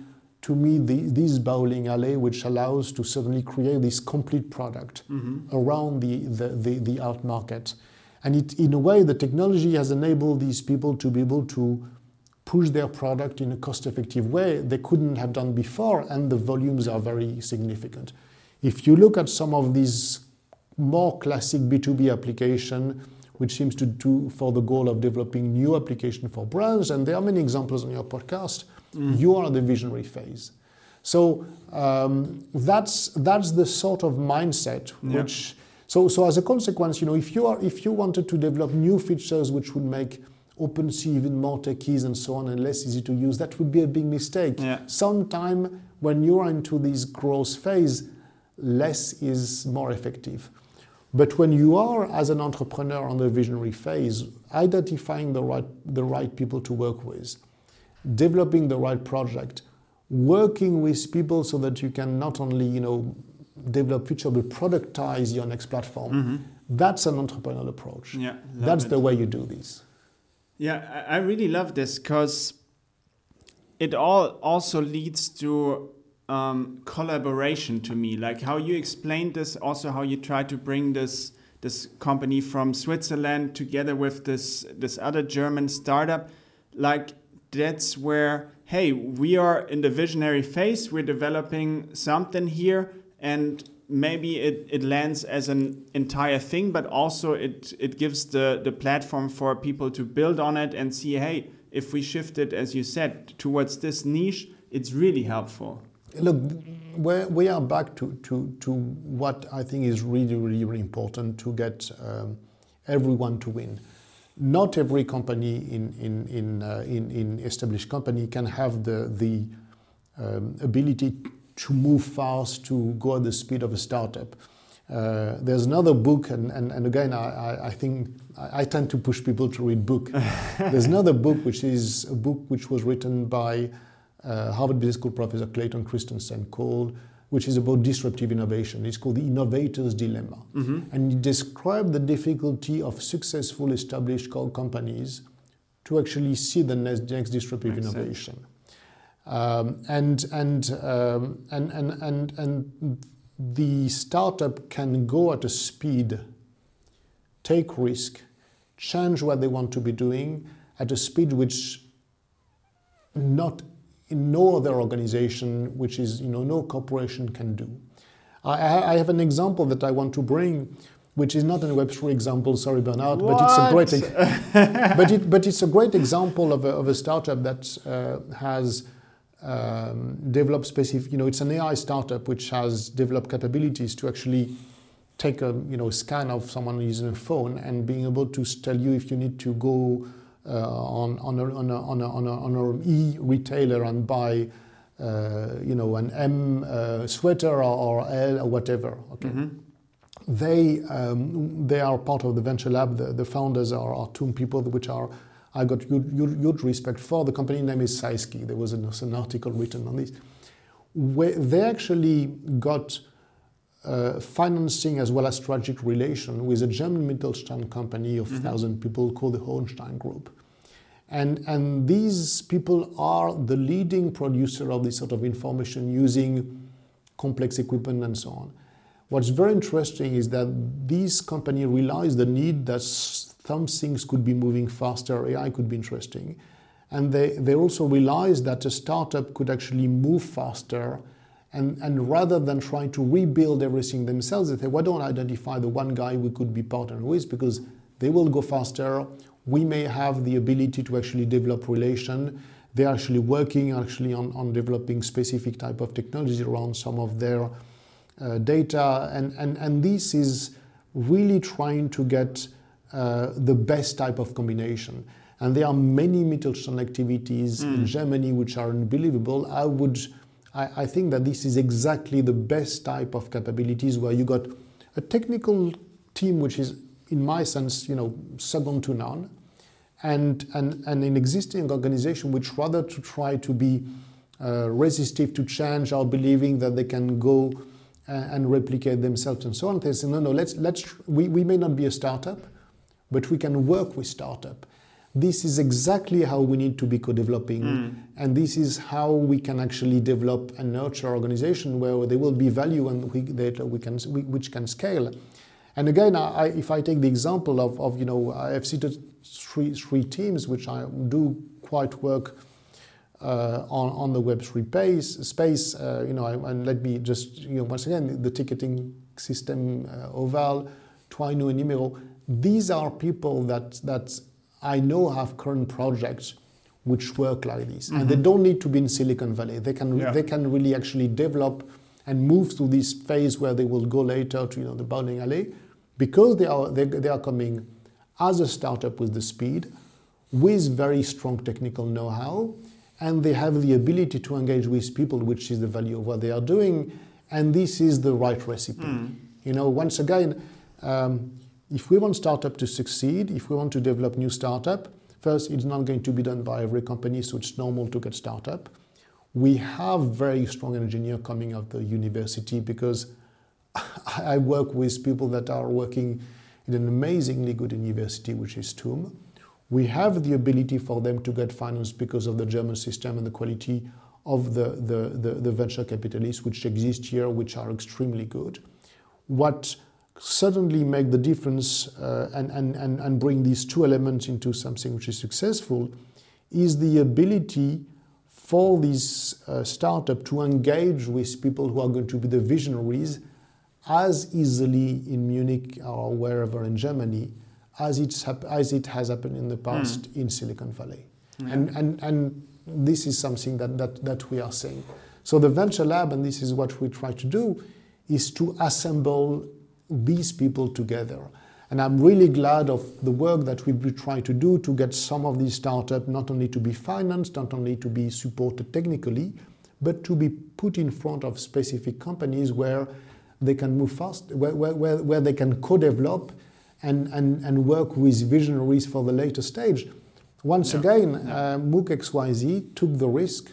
to me the, this bowling alley which allows to suddenly create this complete product mm-hmm. around the, the, the, the art market. And it, in a way, the technology has enabled these people to be able to push their product in a cost-effective way they couldn't have done before, and the volumes are very significant. If you look at some of these more classic B2B application, which seems to do for the goal of developing new application for brands, and there are many examples on your podcast, mm. you are the visionary phase. So um, that's that's the sort of mindset yeah. which. So so as a consequence, you know, if you are if you wanted to develop new features which would make OpenSea even more techies and so on and less easy to use, that would be a big mistake. Yeah. Sometime when you're into this growth phase, less is more effective. But when you are, as an entrepreneur on the visionary phase, identifying the right, the right people to work with, developing the right project, working with people so that you can not only you know develop feature but productize your next platform. Mm-hmm. That's an entrepreneurial approach. Yeah, that's it. the way you do this. Yeah, I really love this because it all also leads to um, collaboration to me. Like how you explained this, also how you try to bring this this company from Switzerland together with this this other German startup. Like that's where, hey, we are in the visionary phase, we're developing something here, and maybe it, it lands as an entire thing, but also it, it gives the, the platform for people to build on it and see, hey, if we shift it, as you said, towards this niche, it's really helpful. Look, we are back to, to, to what I think is really, really, really important to get um, everyone to win not every company in, in, in, uh, in, in, established company can have the, the um, ability to move fast, to go at the speed of a startup. Uh, there's another book, and, and, and again, I, I think I, I tend to push people to read book. there's another book, which is a book which was written by uh, Harvard Business School professor Clayton Christensen called which is about disruptive innovation. It's called the innovator's dilemma. Mm-hmm. And it describes the difficulty of successful established companies to actually see the next, next disruptive Makes innovation. Um, and, and, um, and, and, and, and the startup can go at a speed, take risk, change what they want to be doing at a speed which not in no other organization, which is you know no corporation can do. I, I have an example that I want to bring, which is not a Web3 example. Sorry, Bernard, what? but it's a great, but it but it's a great example of a, of a startup that uh, has. Um, developed specific, you know, it's an AI startup which has developed capabilities to actually take a you know scan of someone using a phone and being able to tell you if you need to go on, on, a, on, a, on, a, on, a, on a e-retailer and buy uh, you know, an M uh, sweater or, L or whatever. Okay. Mm-hmm. They, um, they are part of the venture lab. The, the founders are, are two people which are I got huge, huge, respect for. The company name is Seisky. There was an, an article written on this. Where they actually got uh, financing as well as strategic relation with a German Mittelstand company of mm-hmm. 1,000 people called the Hohenstein Group. And, and these people are the leading producer of this sort of information using complex equipment and so on. What's very interesting is that these companies realize the need that some things could be moving faster, AI could be interesting. And they, they also realize that a startup could actually move faster and, and rather than trying to rebuild everything themselves, they say, why don't identify the one guy we could be partnered with because they will go faster. We may have the ability to actually develop relation. They're actually working actually on, on developing specific type of technology around some of their uh, data. And, and, and this is really trying to get uh, the best type of combination. And there are many Mittelstand activities mm. in Germany which are unbelievable. I would, I, I think that this is exactly the best type of capabilities where you got a technical team which is, in my sense, you know, second to none, and, and, and an existing organization which rather to try to be uh, resistive to change are believing that they can go uh, and replicate themselves and so on. They say, no, no, let's, let's, we, we may not be a startup, but we can work with startup. This is exactly how we need to be co-developing, mm. and this is how we can actually develop and nurture organization where there will be value and we, that we can, we, which can scale. And again, I, if I take the example of, of you know, I've cited three, three teams which I do quite work uh, on, on the Web3 base, space, uh, you know, and let me just, you know, once again, the ticketing system, uh, Ooval, Twino and Numero, these are people that, that I know have current projects which work like this. Mm-hmm. And they mm-hmm. don't need to be in Silicon Valley. They can, yeah. they can really actually develop and move through this phase where they will go later to you know, the bowling alley because they are, they, they are coming as a startup with the speed, with very strong technical know-how, and they have the ability to engage with people, which is the value of what they are doing, and this is the right recipe. Mm. You know, once again, um, if we want startup to succeed, if we want to develop new startup, first, it's not going to be done by every company, so it's normal to get startup. We have very strong engineer coming out of the university because I work with people that are working in an amazingly good university, which is TUM. We have the ability for them to get finance because of the German system and the quality of the, the, the, the venture capitalists which exist here, which are extremely good. What certainly make the difference uh, and, and, and, and bring these two elements into something which is successful is the ability for this uh, startup to engage with people who are going to be the visionaries as easily in Munich or wherever in Germany as, it's as it has happened in the past mm. in Silicon Valley. Yeah. And, and, and this is something that, that, that we are saying. So the Venture Lab, and this is what we try to do, is to assemble these people together. And I'm really glad of the work that we've been trying to do to get some of these startups not only to be financed, not only to be supported technically, but to be put in front of specific companies where they can move fast, where, where, where they can co-develop and, and, and work with visionaries for the later stage. Once yeah. again, yeah. Uh, MOOC XYZ took the risk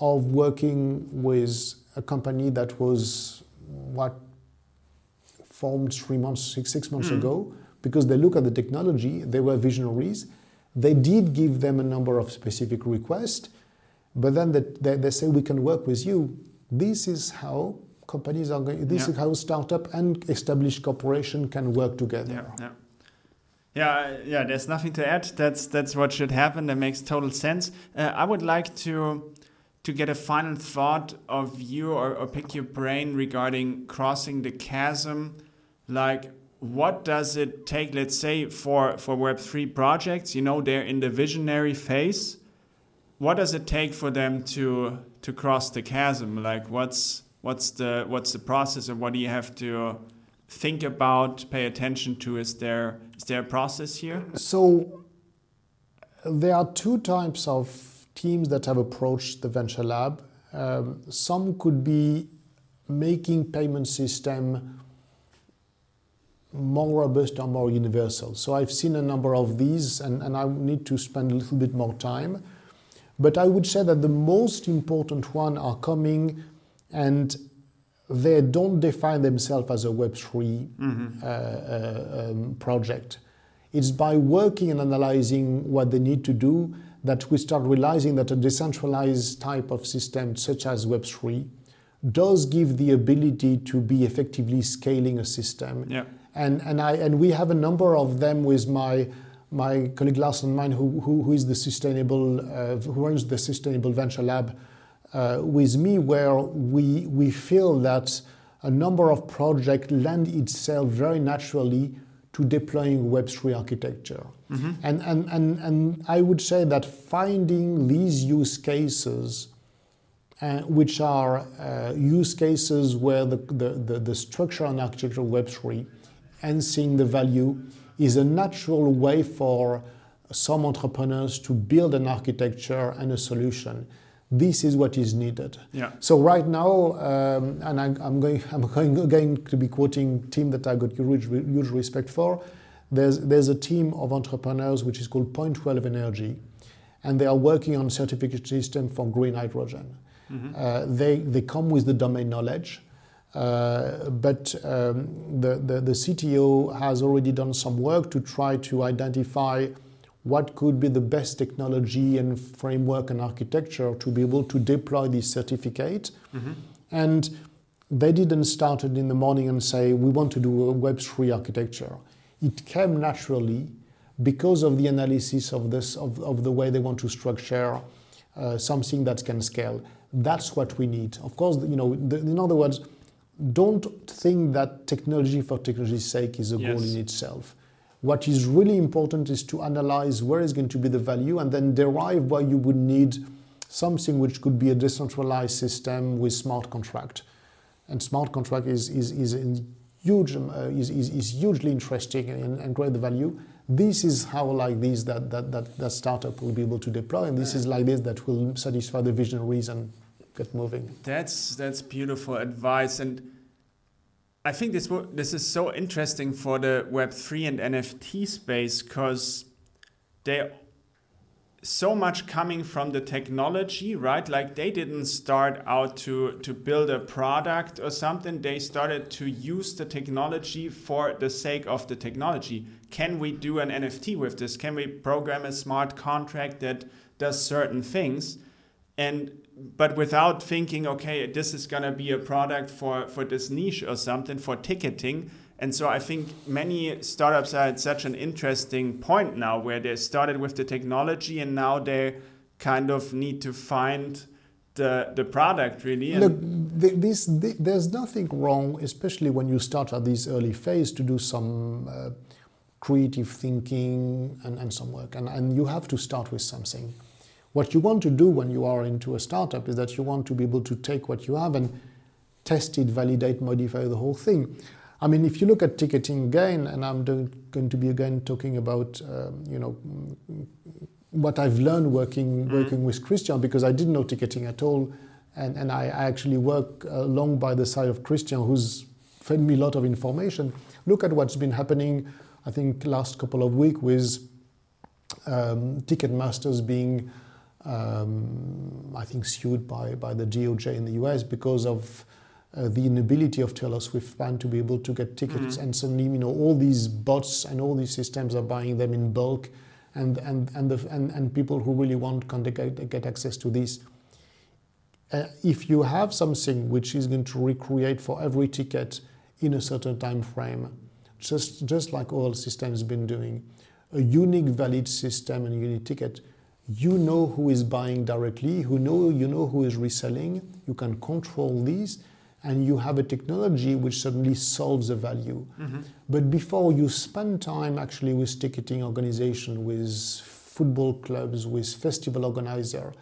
of working with a company that was what formed three months, six, six months mm. ago, because they look at the technology, they were visionaries. They did give them a number of specific requests, but then they, they, they say, we can work with you. This is how companies are going, this yeah. is how startup and established corporation can work together. Yeah, yeah. Yeah, yeah. There's nothing to add. That's that's what should happen. That makes total sense. Uh, I would like to to get a final thought of you or, or pick your brain regarding crossing the chasm like what does it take let's say for for web3 projects you know they're in the visionary phase what does it take for them to to cross the chasm like what's what's the what's the process and what do you have to think about pay attention to is there is there a process here so there are two types of teams that have approached the venture lab um, some could be making payment system more robust or more universal. So I've seen a number of these and, and I need to spend a little bit more time. But I would say that the most important one are coming and they don't define themselves as a Web3 mm-hmm. uh, uh, um, project. It's by working and analyzing what they need to do that we start realizing that a decentralized type of system such as Web3 does give the ability to be effectively scaling a system. Yeah and and I and we have a number of them with my my colleague Lars and mine, who, who, who is the sustainable, uh, who runs the Sustainable Venture Lab with me, where we, we feel that a number of projects lend itself very naturally to deploying Web3 architecture. Mm-hmm. And, and, and, and I would say that finding these use cases, uh, which are uh, use cases where the, the, the, the structure and architecture of Web3 and seeing the value is a natural way for some entrepreneurs to build an architecture and a solution. This is what is needed. Yeah. So right now, um, and I, am going, I'm going, going to be quoting team that I got huge, huge respect for. There's, there's a team of entrepreneurs which is called Point 12 Energy, and they are working on certificate system for green hydrogen. Mm-hmm. Uh, they, they come with the domain knowledge. Uh, but um, the, the, the, CTO has already done some work to try to identify what could be the best technology and framework and architecture to be able to deploy this certificate. Mm-hmm. And they didn't start it in the morning and say, we want to do a Web3 architecture. It came naturally because of the analysis of, this, of, of the way they want to structure uh, something that can scale. That's what we need. Of course, you know, the, in other words, don't think that technology for technology's sake is a yes. goal in itself. What is really important is to analyze where is going to be the value and then derive why you would need something which could be a decentralized system with smart contract. And smart contract is, is, is, huge, uh, is, is, is, hugely interesting and, and great value. This is how like this that, that, that, that startup will be able to deploy and this is like this that will satisfy the visionaries and get moving. That's that's beautiful advice, and I think this this is so interesting for the Web three and NFT space because they so much coming from the technology, right? Like they didn't start out to to build a product or something. They started to use the technology for the sake of the technology. Can we do an NFT with this? Can we program a smart contract that does certain things? And but without thinking, okay, this is going to be a product for, for this niche or something for ticketing. And so I think many startups are at such an interesting point now where they started with the technology and now they kind of need to find the, the product really. Look, this, there's nothing wrong, especially when you start at this early phase, to do some uh, creative thinking and, and some work. And, and you have to start with something. What you want to do when you are into a startup is that you want to be able to take what you have and test it, validate, modify the whole thing. I mean, if you look at ticketing again, and I'm going to be again talking about, um, you know, what I've learned working mm-hmm. working with Christian because I didn't know ticketing at all, and and I, I actually work along by the side of Christian, who's fed me a lot of information. Look at what's been happening. I think last couple of weeks with um, Ticketmasters being um, I think, sued by, by the DOJ in the US because of uh, the inability of Taylor Swift fan to be able to get tickets. Mm-hmm. And suddenly, you know, all these bots and all these systems are buying them in bulk, and, and, and, the, and, and people who really want can get, get access to this. Uh, if you have something which is going to recreate for every ticket in a certain time frame, just, just like all systems been doing, a unique valid system and unique ticket, you know who is buying directly, who know you know who is reselling. You can control these, and you have a technology which suddenly solves the value. Mm-hmm. But before you spend time actually with ticketing organization, with football clubs, with festival organizer,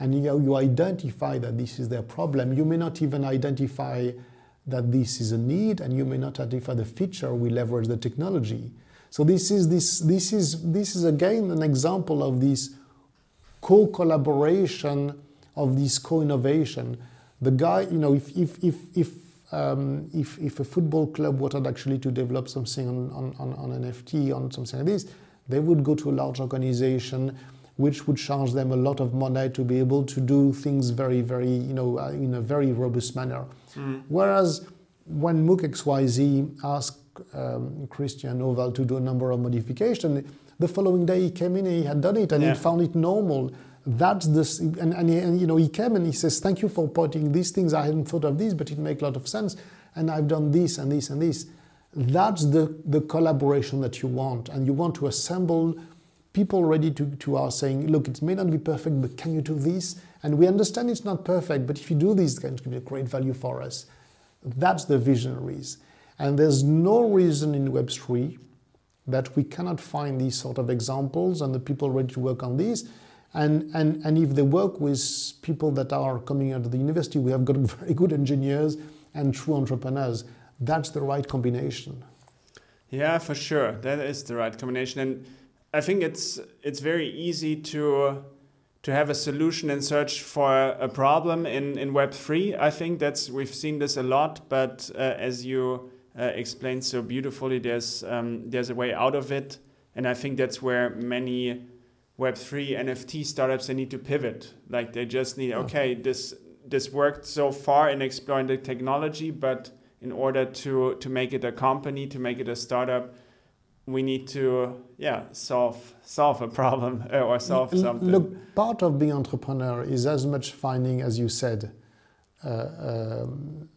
and you, you identify that this is their problem, you may not even identify that this is a need, and you may not identify the feature we leverage the technology. So this is this this is this is again an example of this co-collaboration of this co-innovation. The guy, you know, if if if if um, if, if a football club wanted actually to develop something on, on, on NFT, on something like this, they would go to a large organization which would charge them a lot of money to be able to do things very, very, you know, uh, in a very robust manner. Mm. Whereas when MOOC XYZ asked um, Christian Ooval to do a number of modifications, the following day he came in and he had done it and yeah. he found it normal. That's this, and, and, he, and, you know he came and he says, "Thank you for pointing these things. I hadn't thought of these, but it makes a lot of sense. And I've done this and this and this." That's the the collaboration that you want, and you want to assemble people ready to, to are saying, look, it may not be perfect, but can you do this? And we understand it's not perfect, but if you do this, it's going to be a great value for us. That's the visionaries. And there's no reason in Web3 that we cannot find these sort of examples and the people ready to work on these. And, and, and if they work with people that are coming out of the university, we have got very good engineers and true entrepreneurs. That's the right combination. Yeah, for sure. That is the right combination. And I think it's it's very easy to to have a solution and search for a problem in, in Web3. I think that's we've seen this a lot, but uh, as you uh, explained so beautifully, there's um, there's a way out of it, and I think that's where many Web3 NFT startups they need to pivot. Like they just need okay, this this worked so far in exploring the technology, but in order to to make it a company, to make it a startup, we need to yeah solve solve a problem or solve something. Look, part of being entrepreneur is as much finding, as you said, uh, um,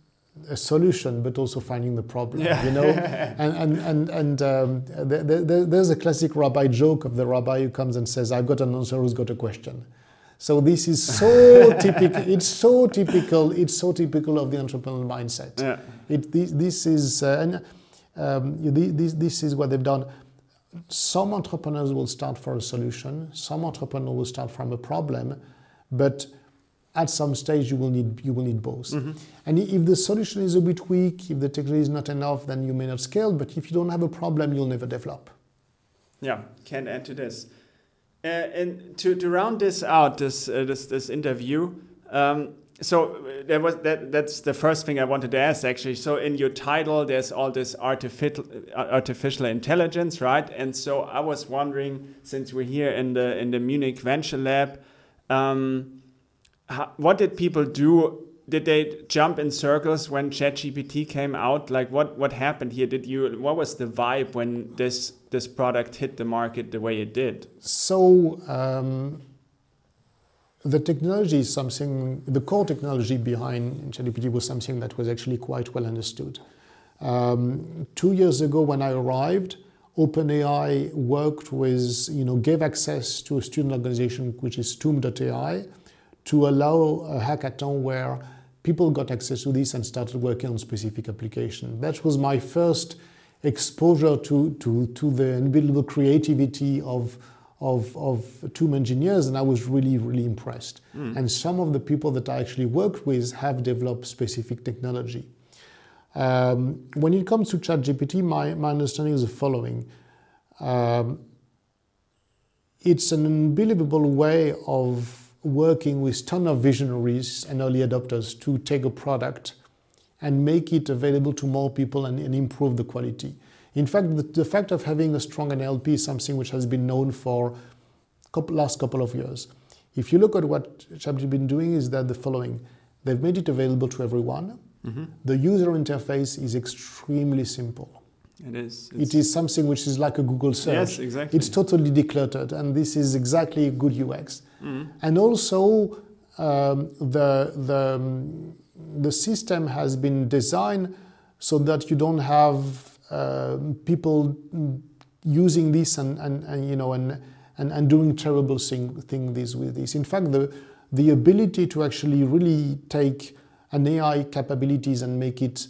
a solution, but also finding the problem. Yeah. You know, and and and, and um, there, there, there's a classic rabbi joke of the rabbi who comes and says, "I've got an answer. Who's got a question?" So this is so typical. It's so typical. It's so typical of the entrepreneurial mindset. Yeah. It this, this is uh, and um, this, this is what they've done. Some entrepreneurs will start for a solution. Some entrepreneurs will start from a problem, but at some stage you will need you will need both. Mm-hmm. And if the solution is a bit weak, if the technology is not enough, then you may not scale. But if you don't have a problem, you'll never develop. Yeah, can add to this. Uh, and to, to round this out, this uh, this this interview. Um, so there was that. That's the first thing I wanted to ask actually. So in your title, there's all this artificial artificial intelligence, right? And so I was wondering, since we're here in the in the Munich Venture Lab, um, what did people do? Did they jump in circles when ChatGPT came out? Like what what happened here? Did you what was the vibe when this this product hit the market the way it did? So. Um, the technology is something, the core technology behind ChatGPT was something that was actually quite well understood. Um, two years ago, when I arrived, OpenAI worked with, you know, gave access to a student organization which is TUM.ai to allow a hackathon where people got access to this and started working on specific application. That was my first exposure to, to, to the unbelievable creativity of, of, of engineers, and I was really, really impressed. Mm. And some of the people that I actually worked with have developed specific technology. Um, when it comes to ChatGPT, my, my understanding is the following. Um, it's an unbelievable way of working with ton of visionaries and early adopters to take a product and make it available to more people and, and improve the quality. In fact, the, the, fact of having a strong NLP is something which has been known for couple, last couple of years. If you look at what ChatGPT has been doing, is that the following: they've made it available to everyone. Mm-hmm. The user interface is extremely simple. It is. It's it is something which is like a Google search. Yes, exactly. It's totally decluttered, and this is exactly good UX. Mm. And also, um, the the the system has been designed so that you don't have uh, people using this and, and, and you know and, and, and doing terrible thing, thing this with this. In fact, the, the ability to actually really take an AI capabilities and make it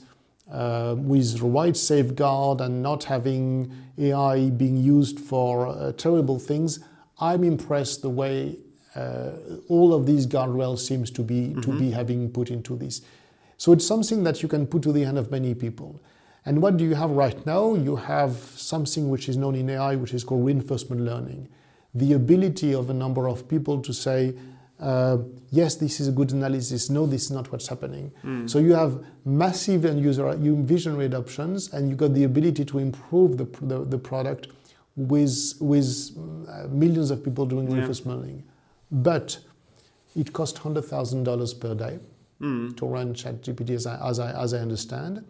uh, with the right safeguard and not having AI being used for uh, terrible things, I'm impressed the way uh, all of these guardrails seems to be mm-hmm. to be having put into this. So it's something that you can put to the hand of many people. And what do you have right now? You have something which is known in AI, which is called reinforcement learning. The ability of a number of people to say, uh, yes, this is a good analysis. No, this is not what's happening. Mm. So you have massive end user visionary adoptions, and you got the ability to improve the, the, the product with, with uh, millions of people doing yeah. reinforcement learning. But it costs $100,000 per day mm. to run ChatGPT, as I, as, I, as I understand.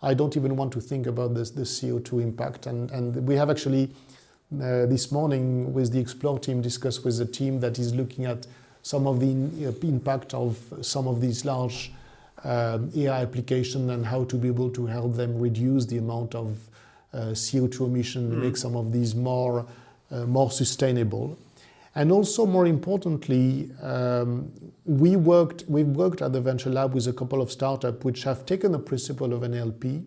I don't even want to think about this, the CO2 impact. And, and we have actually uh, this morning with the Explore team discussed with the team that is looking at some of the uh, impact of some of these large um, AI applications and how to be able to help them reduce the amount of uh, CO2 emission, mm. make some of these more, uh, more sustainable. And also, more importantly, um, we worked, we've worked at the Venture Lab with a couple of startups which have taken the principle of NLP,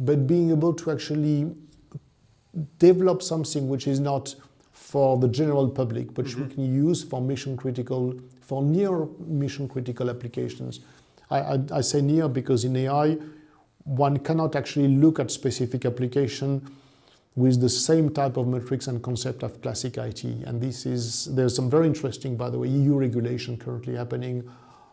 but being able to actually develop something which is not for the general public, which mm-hmm. we can use for mission critical, for near mission critical applications. I, I, I, say near because in AI, one cannot actually look at specific application with the same type of metrics and concept of classic IT. And this is, there's some very interesting, by the way, EU regulation currently happening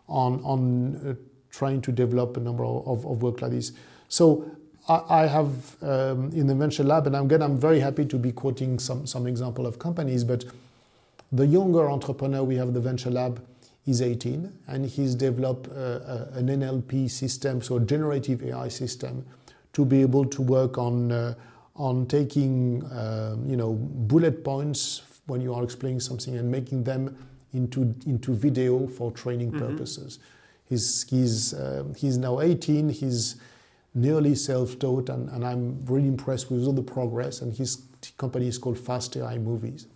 on, on uh, trying to develop a number of, of, of work like this. So I, I have um, in the venture lab, and again, I'm very happy to be quoting some, some example of companies, but the younger entrepreneur we have the venture lab is 18 and he's developed uh, an NLP system, so a generative AI system, to be able to work on uh, on taking uh, you know bullet points when you are explaining something and making them into into video for training mm-hmm. purposes. He's he's uh, he's now 18. He's nearly self-taught, and, and I'm really impressed with all the progress. And his company is called Fast AI Movies.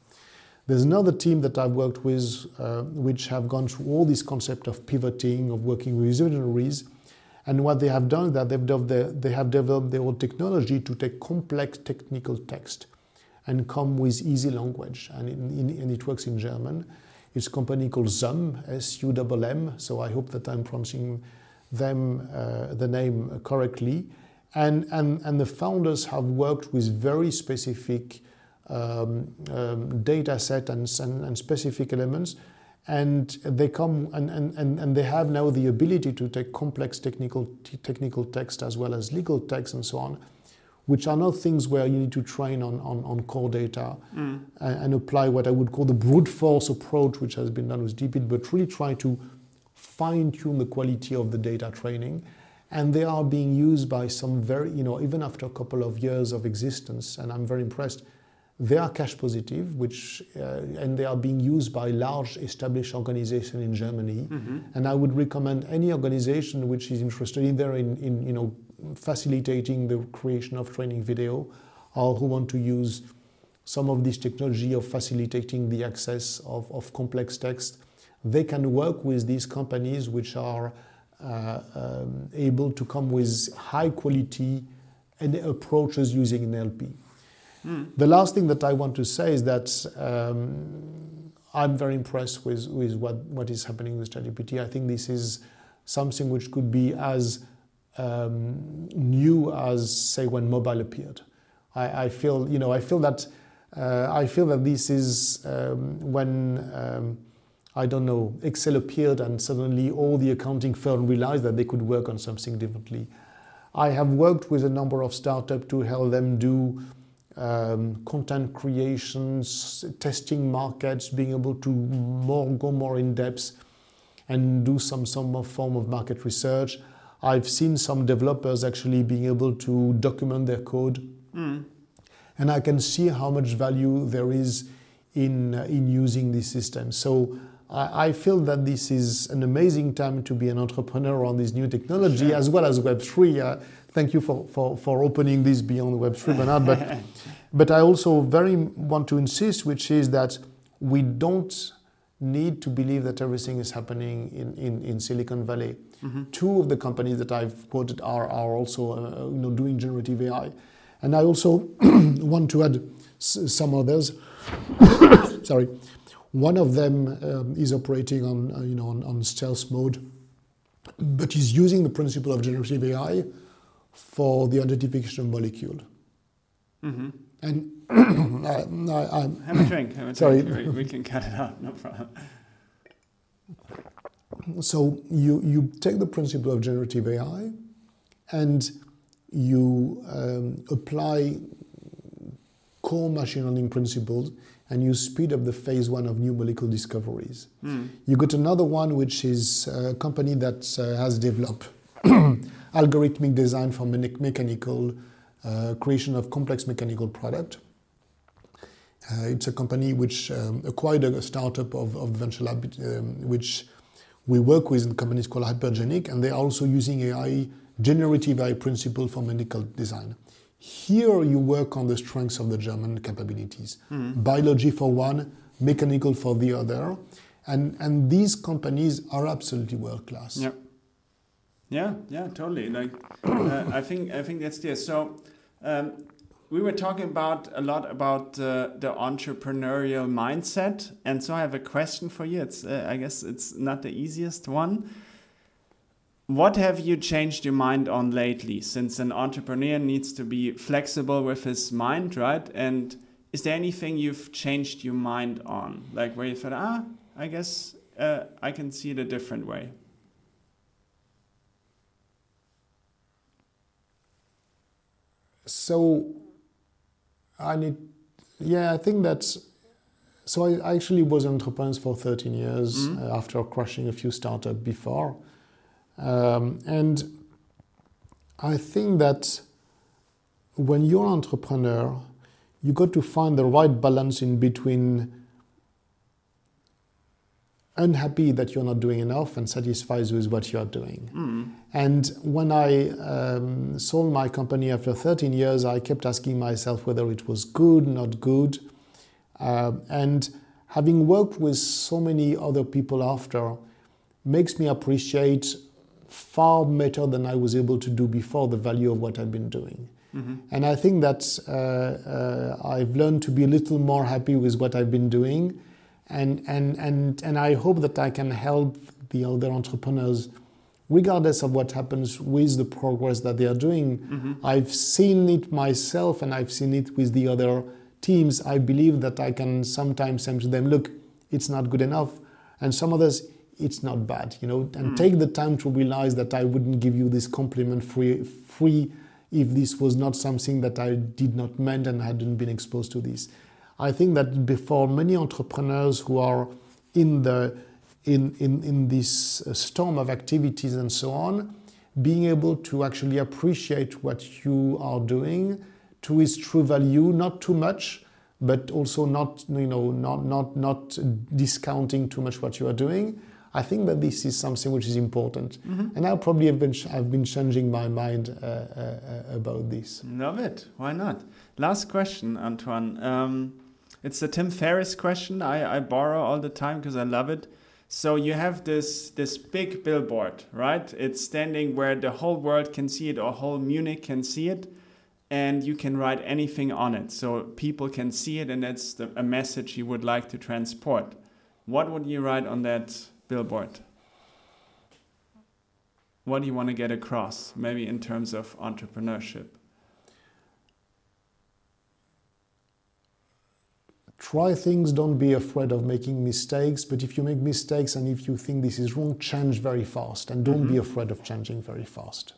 There's another team that I've worked with, uh, which have gone through all this concept of pivoting, of working with visionaries. And what they have done is that they've developed, they have developed their own technology to take complex technical text and come with easy language. And, in, in, and it works in German. It's a company called Zumm, S-U-M-M. So I hope that I'm pronouncing them uh, the name correctly. And, and, and the founders have worked with very specific um, um, data set and, and, and, specific elements. And they come and, and, and they have now the ability to take complex technical, technical text as well as legal text and so on, which are not things where you need to train on, on, on core data mm. and, and, apply what I would call the brute force approach, which has been done with DeepL, but really try to fine tune the quality of the data training. And they are being used by some very, you know, even after a couple of years of existence, and I'm very impressed they are cash positive, which uh, and they are being used by large established organizations in Germany. Mm-hmm. And I would recommend any organization which is interested either in, in you know facilitating the creation of training video, or who want to use some of this technology of facilitating the access of, of complex text. They can work with these companies which are uh, um, able to come with high quality and approaches using NLP. The last thing that I want to say is that um, I'm very impressed with, with what, what is happening with ChatGPT. I think this is something which could be as um, new as, say, when mobile appeared. I, I, feel, you know, I feel that uh, I feel that this is um, when um, I don't know Excel appeared and suddenly all the accounting firms realized that they could work on something differently. I have worked with a number of startups to help them do um, content creations, testing markets, being able to more go more in depth and do some some form of market research. I've seen some developers actually being able to document their code, mm. and I can see how much value there is in uh, in using this system. So. I, feel that this is an amazing time to be an entrepreneur on this new technology sure. as well as Web3. Uh, thank you for, for, for opening this beyond Web3, Bernard. But, but I also very want to insist, which is that we don't need to believe that everything is happening in, in, in Silicon Valley. Mm-hmm. Two of the companies that I've quoted are, are also uh, you know, doing generative AI. And I also want to add s- some others. Sorry. One of them um, is operating on, uh, you know, on, on stealth mode, but is using the principle of generative AI for the identification of molecule. Mm-hmm. And I, I, have a drink. Have a sorry, drink. We, we can cut it out. No problem. So you you take the principle of generative AI, and you um, apply core machine learning principles and you speed up the phase one of new molecule discoveries. Mm. You got another one, which is a company that uh, has developed algorithmic design for me- mechanical uh, creation of complex mechanical product. Uh, it's a company which um, acquired a startup of, of Venture Lab, um, which we work with in companies called Hyperganic, and they're also using AI, generative AI principle for medical design. Here you work on the strengths of the German capabilities. Mm. Biology for one, mechanical for the other. And, and these companies are absolutely world class. Yeah. Yeah, yeah, totally. Like, uh, I think I think that's there. So, um, we were talking about a lot about uh, the entrepreneurial mindset, and so I have a question for you. It's uh, I guess it's not the easiest one. What have you changed your mind on lately? Since an entrepreneur needs to be flexible with his mind, right? And is there anything you've changed your mind on? Like where you thought, ah, I guess uh, I can see it a different way? So I need, yeah, I think that's. So I actually was an entrepreneur for 13 years Mhm. uh, after crushing a few startups before, um, and I think that when you're an entrepreneur, you got to find the right balance in between unhappy that you're not doing enough and satisfied with what you are doing. Mm. And when I um, sold my company after 13 years, I kept asking myself whether it was good, not good. Um, and having worked with so many other people after makes me appreciate far better than I was able to do before the value of what I've been doing. Mhm. And I think that uh, uh, I've learned to be a little more happy with what I've been doing. And, and, and, and I hope that I can help the other entrepreneurs, regardless of what happens with the progress that they are doing. Mhm. I've seen it myself and I've seen it with the other teams. I believe that I can sometimes say to them, look, it's not good enough. And some others, it's not bad, you know, and Mm. take the time to realize that I wouldn't give you this compliment free, free if this was not something that I did not meant and hadn't been exposed to this. I think that before many entrepreneurs who are in the in, in, in this uh, storm of activities and so on, being able to actually appreciate what you are doing to its true value, not too much, but also not you know not not not discounting too much what you are doing. I think that this is something which is important, Mhm. and I probably have been I've been changing my mind uh, uh, uh, about this. Love it. Why not? Last question, Antoine. Um, it's the Tim Ferriss question I, I borrow all the time because I love it. So you have this this big billboard, right? It's standing where the whole world can see it or whole Munich can see it, and you can write anything on it. So people can see it, and that's the, a message you would like to transport. What would you write on that billboard? What do you want to get across? Maybe in terms of entrepreneurship. try things don't be afraid of making mistakes but if you make mistakes and if you think this is wrong change very fast and don't be Mhm. afraid of changing very fast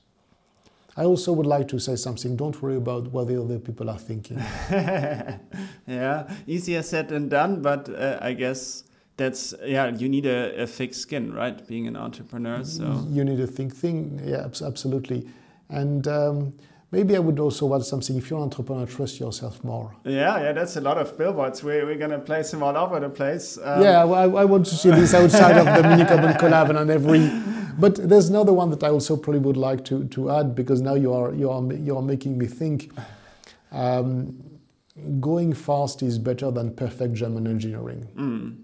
i also would like to say something don't worry about what the other people are thinking yeah, easier said than done, but uh, I guess that's yeah. You need a, a thick skin, right? Being an entrepreneur, so you need a thick thing yeah absolutely and um, maybe i would also add something if you're an entrepreneur trust yourself more yeah, yeah. That's a lot of billboards. We we're gonna place them all over the place. Um, yeah, I, I want to see this outside of the mini carbon collab and on every. But there's another one that I also probably would like to, to add because now you are you are you are making me think. Um, going fast is better than perfect German engineering. Mm,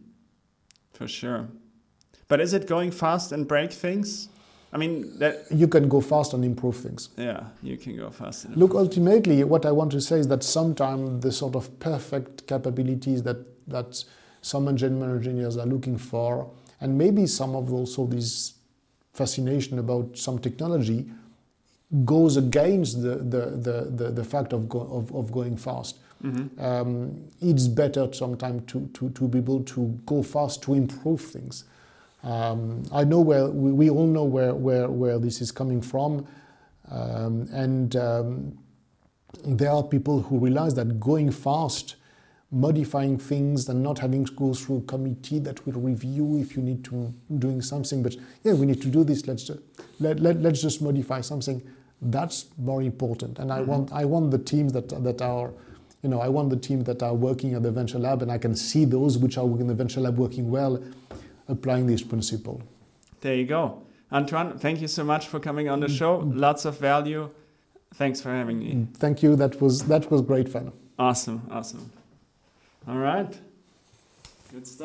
for sure. But is it going fast and break things? I mean that. You can go fast and improve things. Yeah, you can go fast. and- Look, ultimately, what I want to say is that sometimes the sort of perfect capabilities that that some engineers are looking for, and maybe some of also this fascination about some technology, goes against the the, the, the, the fact of, go, of, of going fast. Mhm. Um, it's better sometimes to, to, to be able to go fast to improve things. Um, I know where we, we all know where, where, where this is coming from, um, and um, there are people who realize that going fast, modifying things, and not having to go through a committee that will review if you need to doing something. But yeah, we need to do this. Let's just, let, let, let's just modify something. That's more important. And I Mhm. want I want the teams that that are you know, I want the team that are working at the venture lab, and I can see those which are working in the venture lab working well, applying this principle. There you go, Antoine. Thank you so much for coming on the mm. show. Lots of value. Thanks for having me. Mm, thank you. That was that was great fun. Awesome, awesome. All right. Good stuff.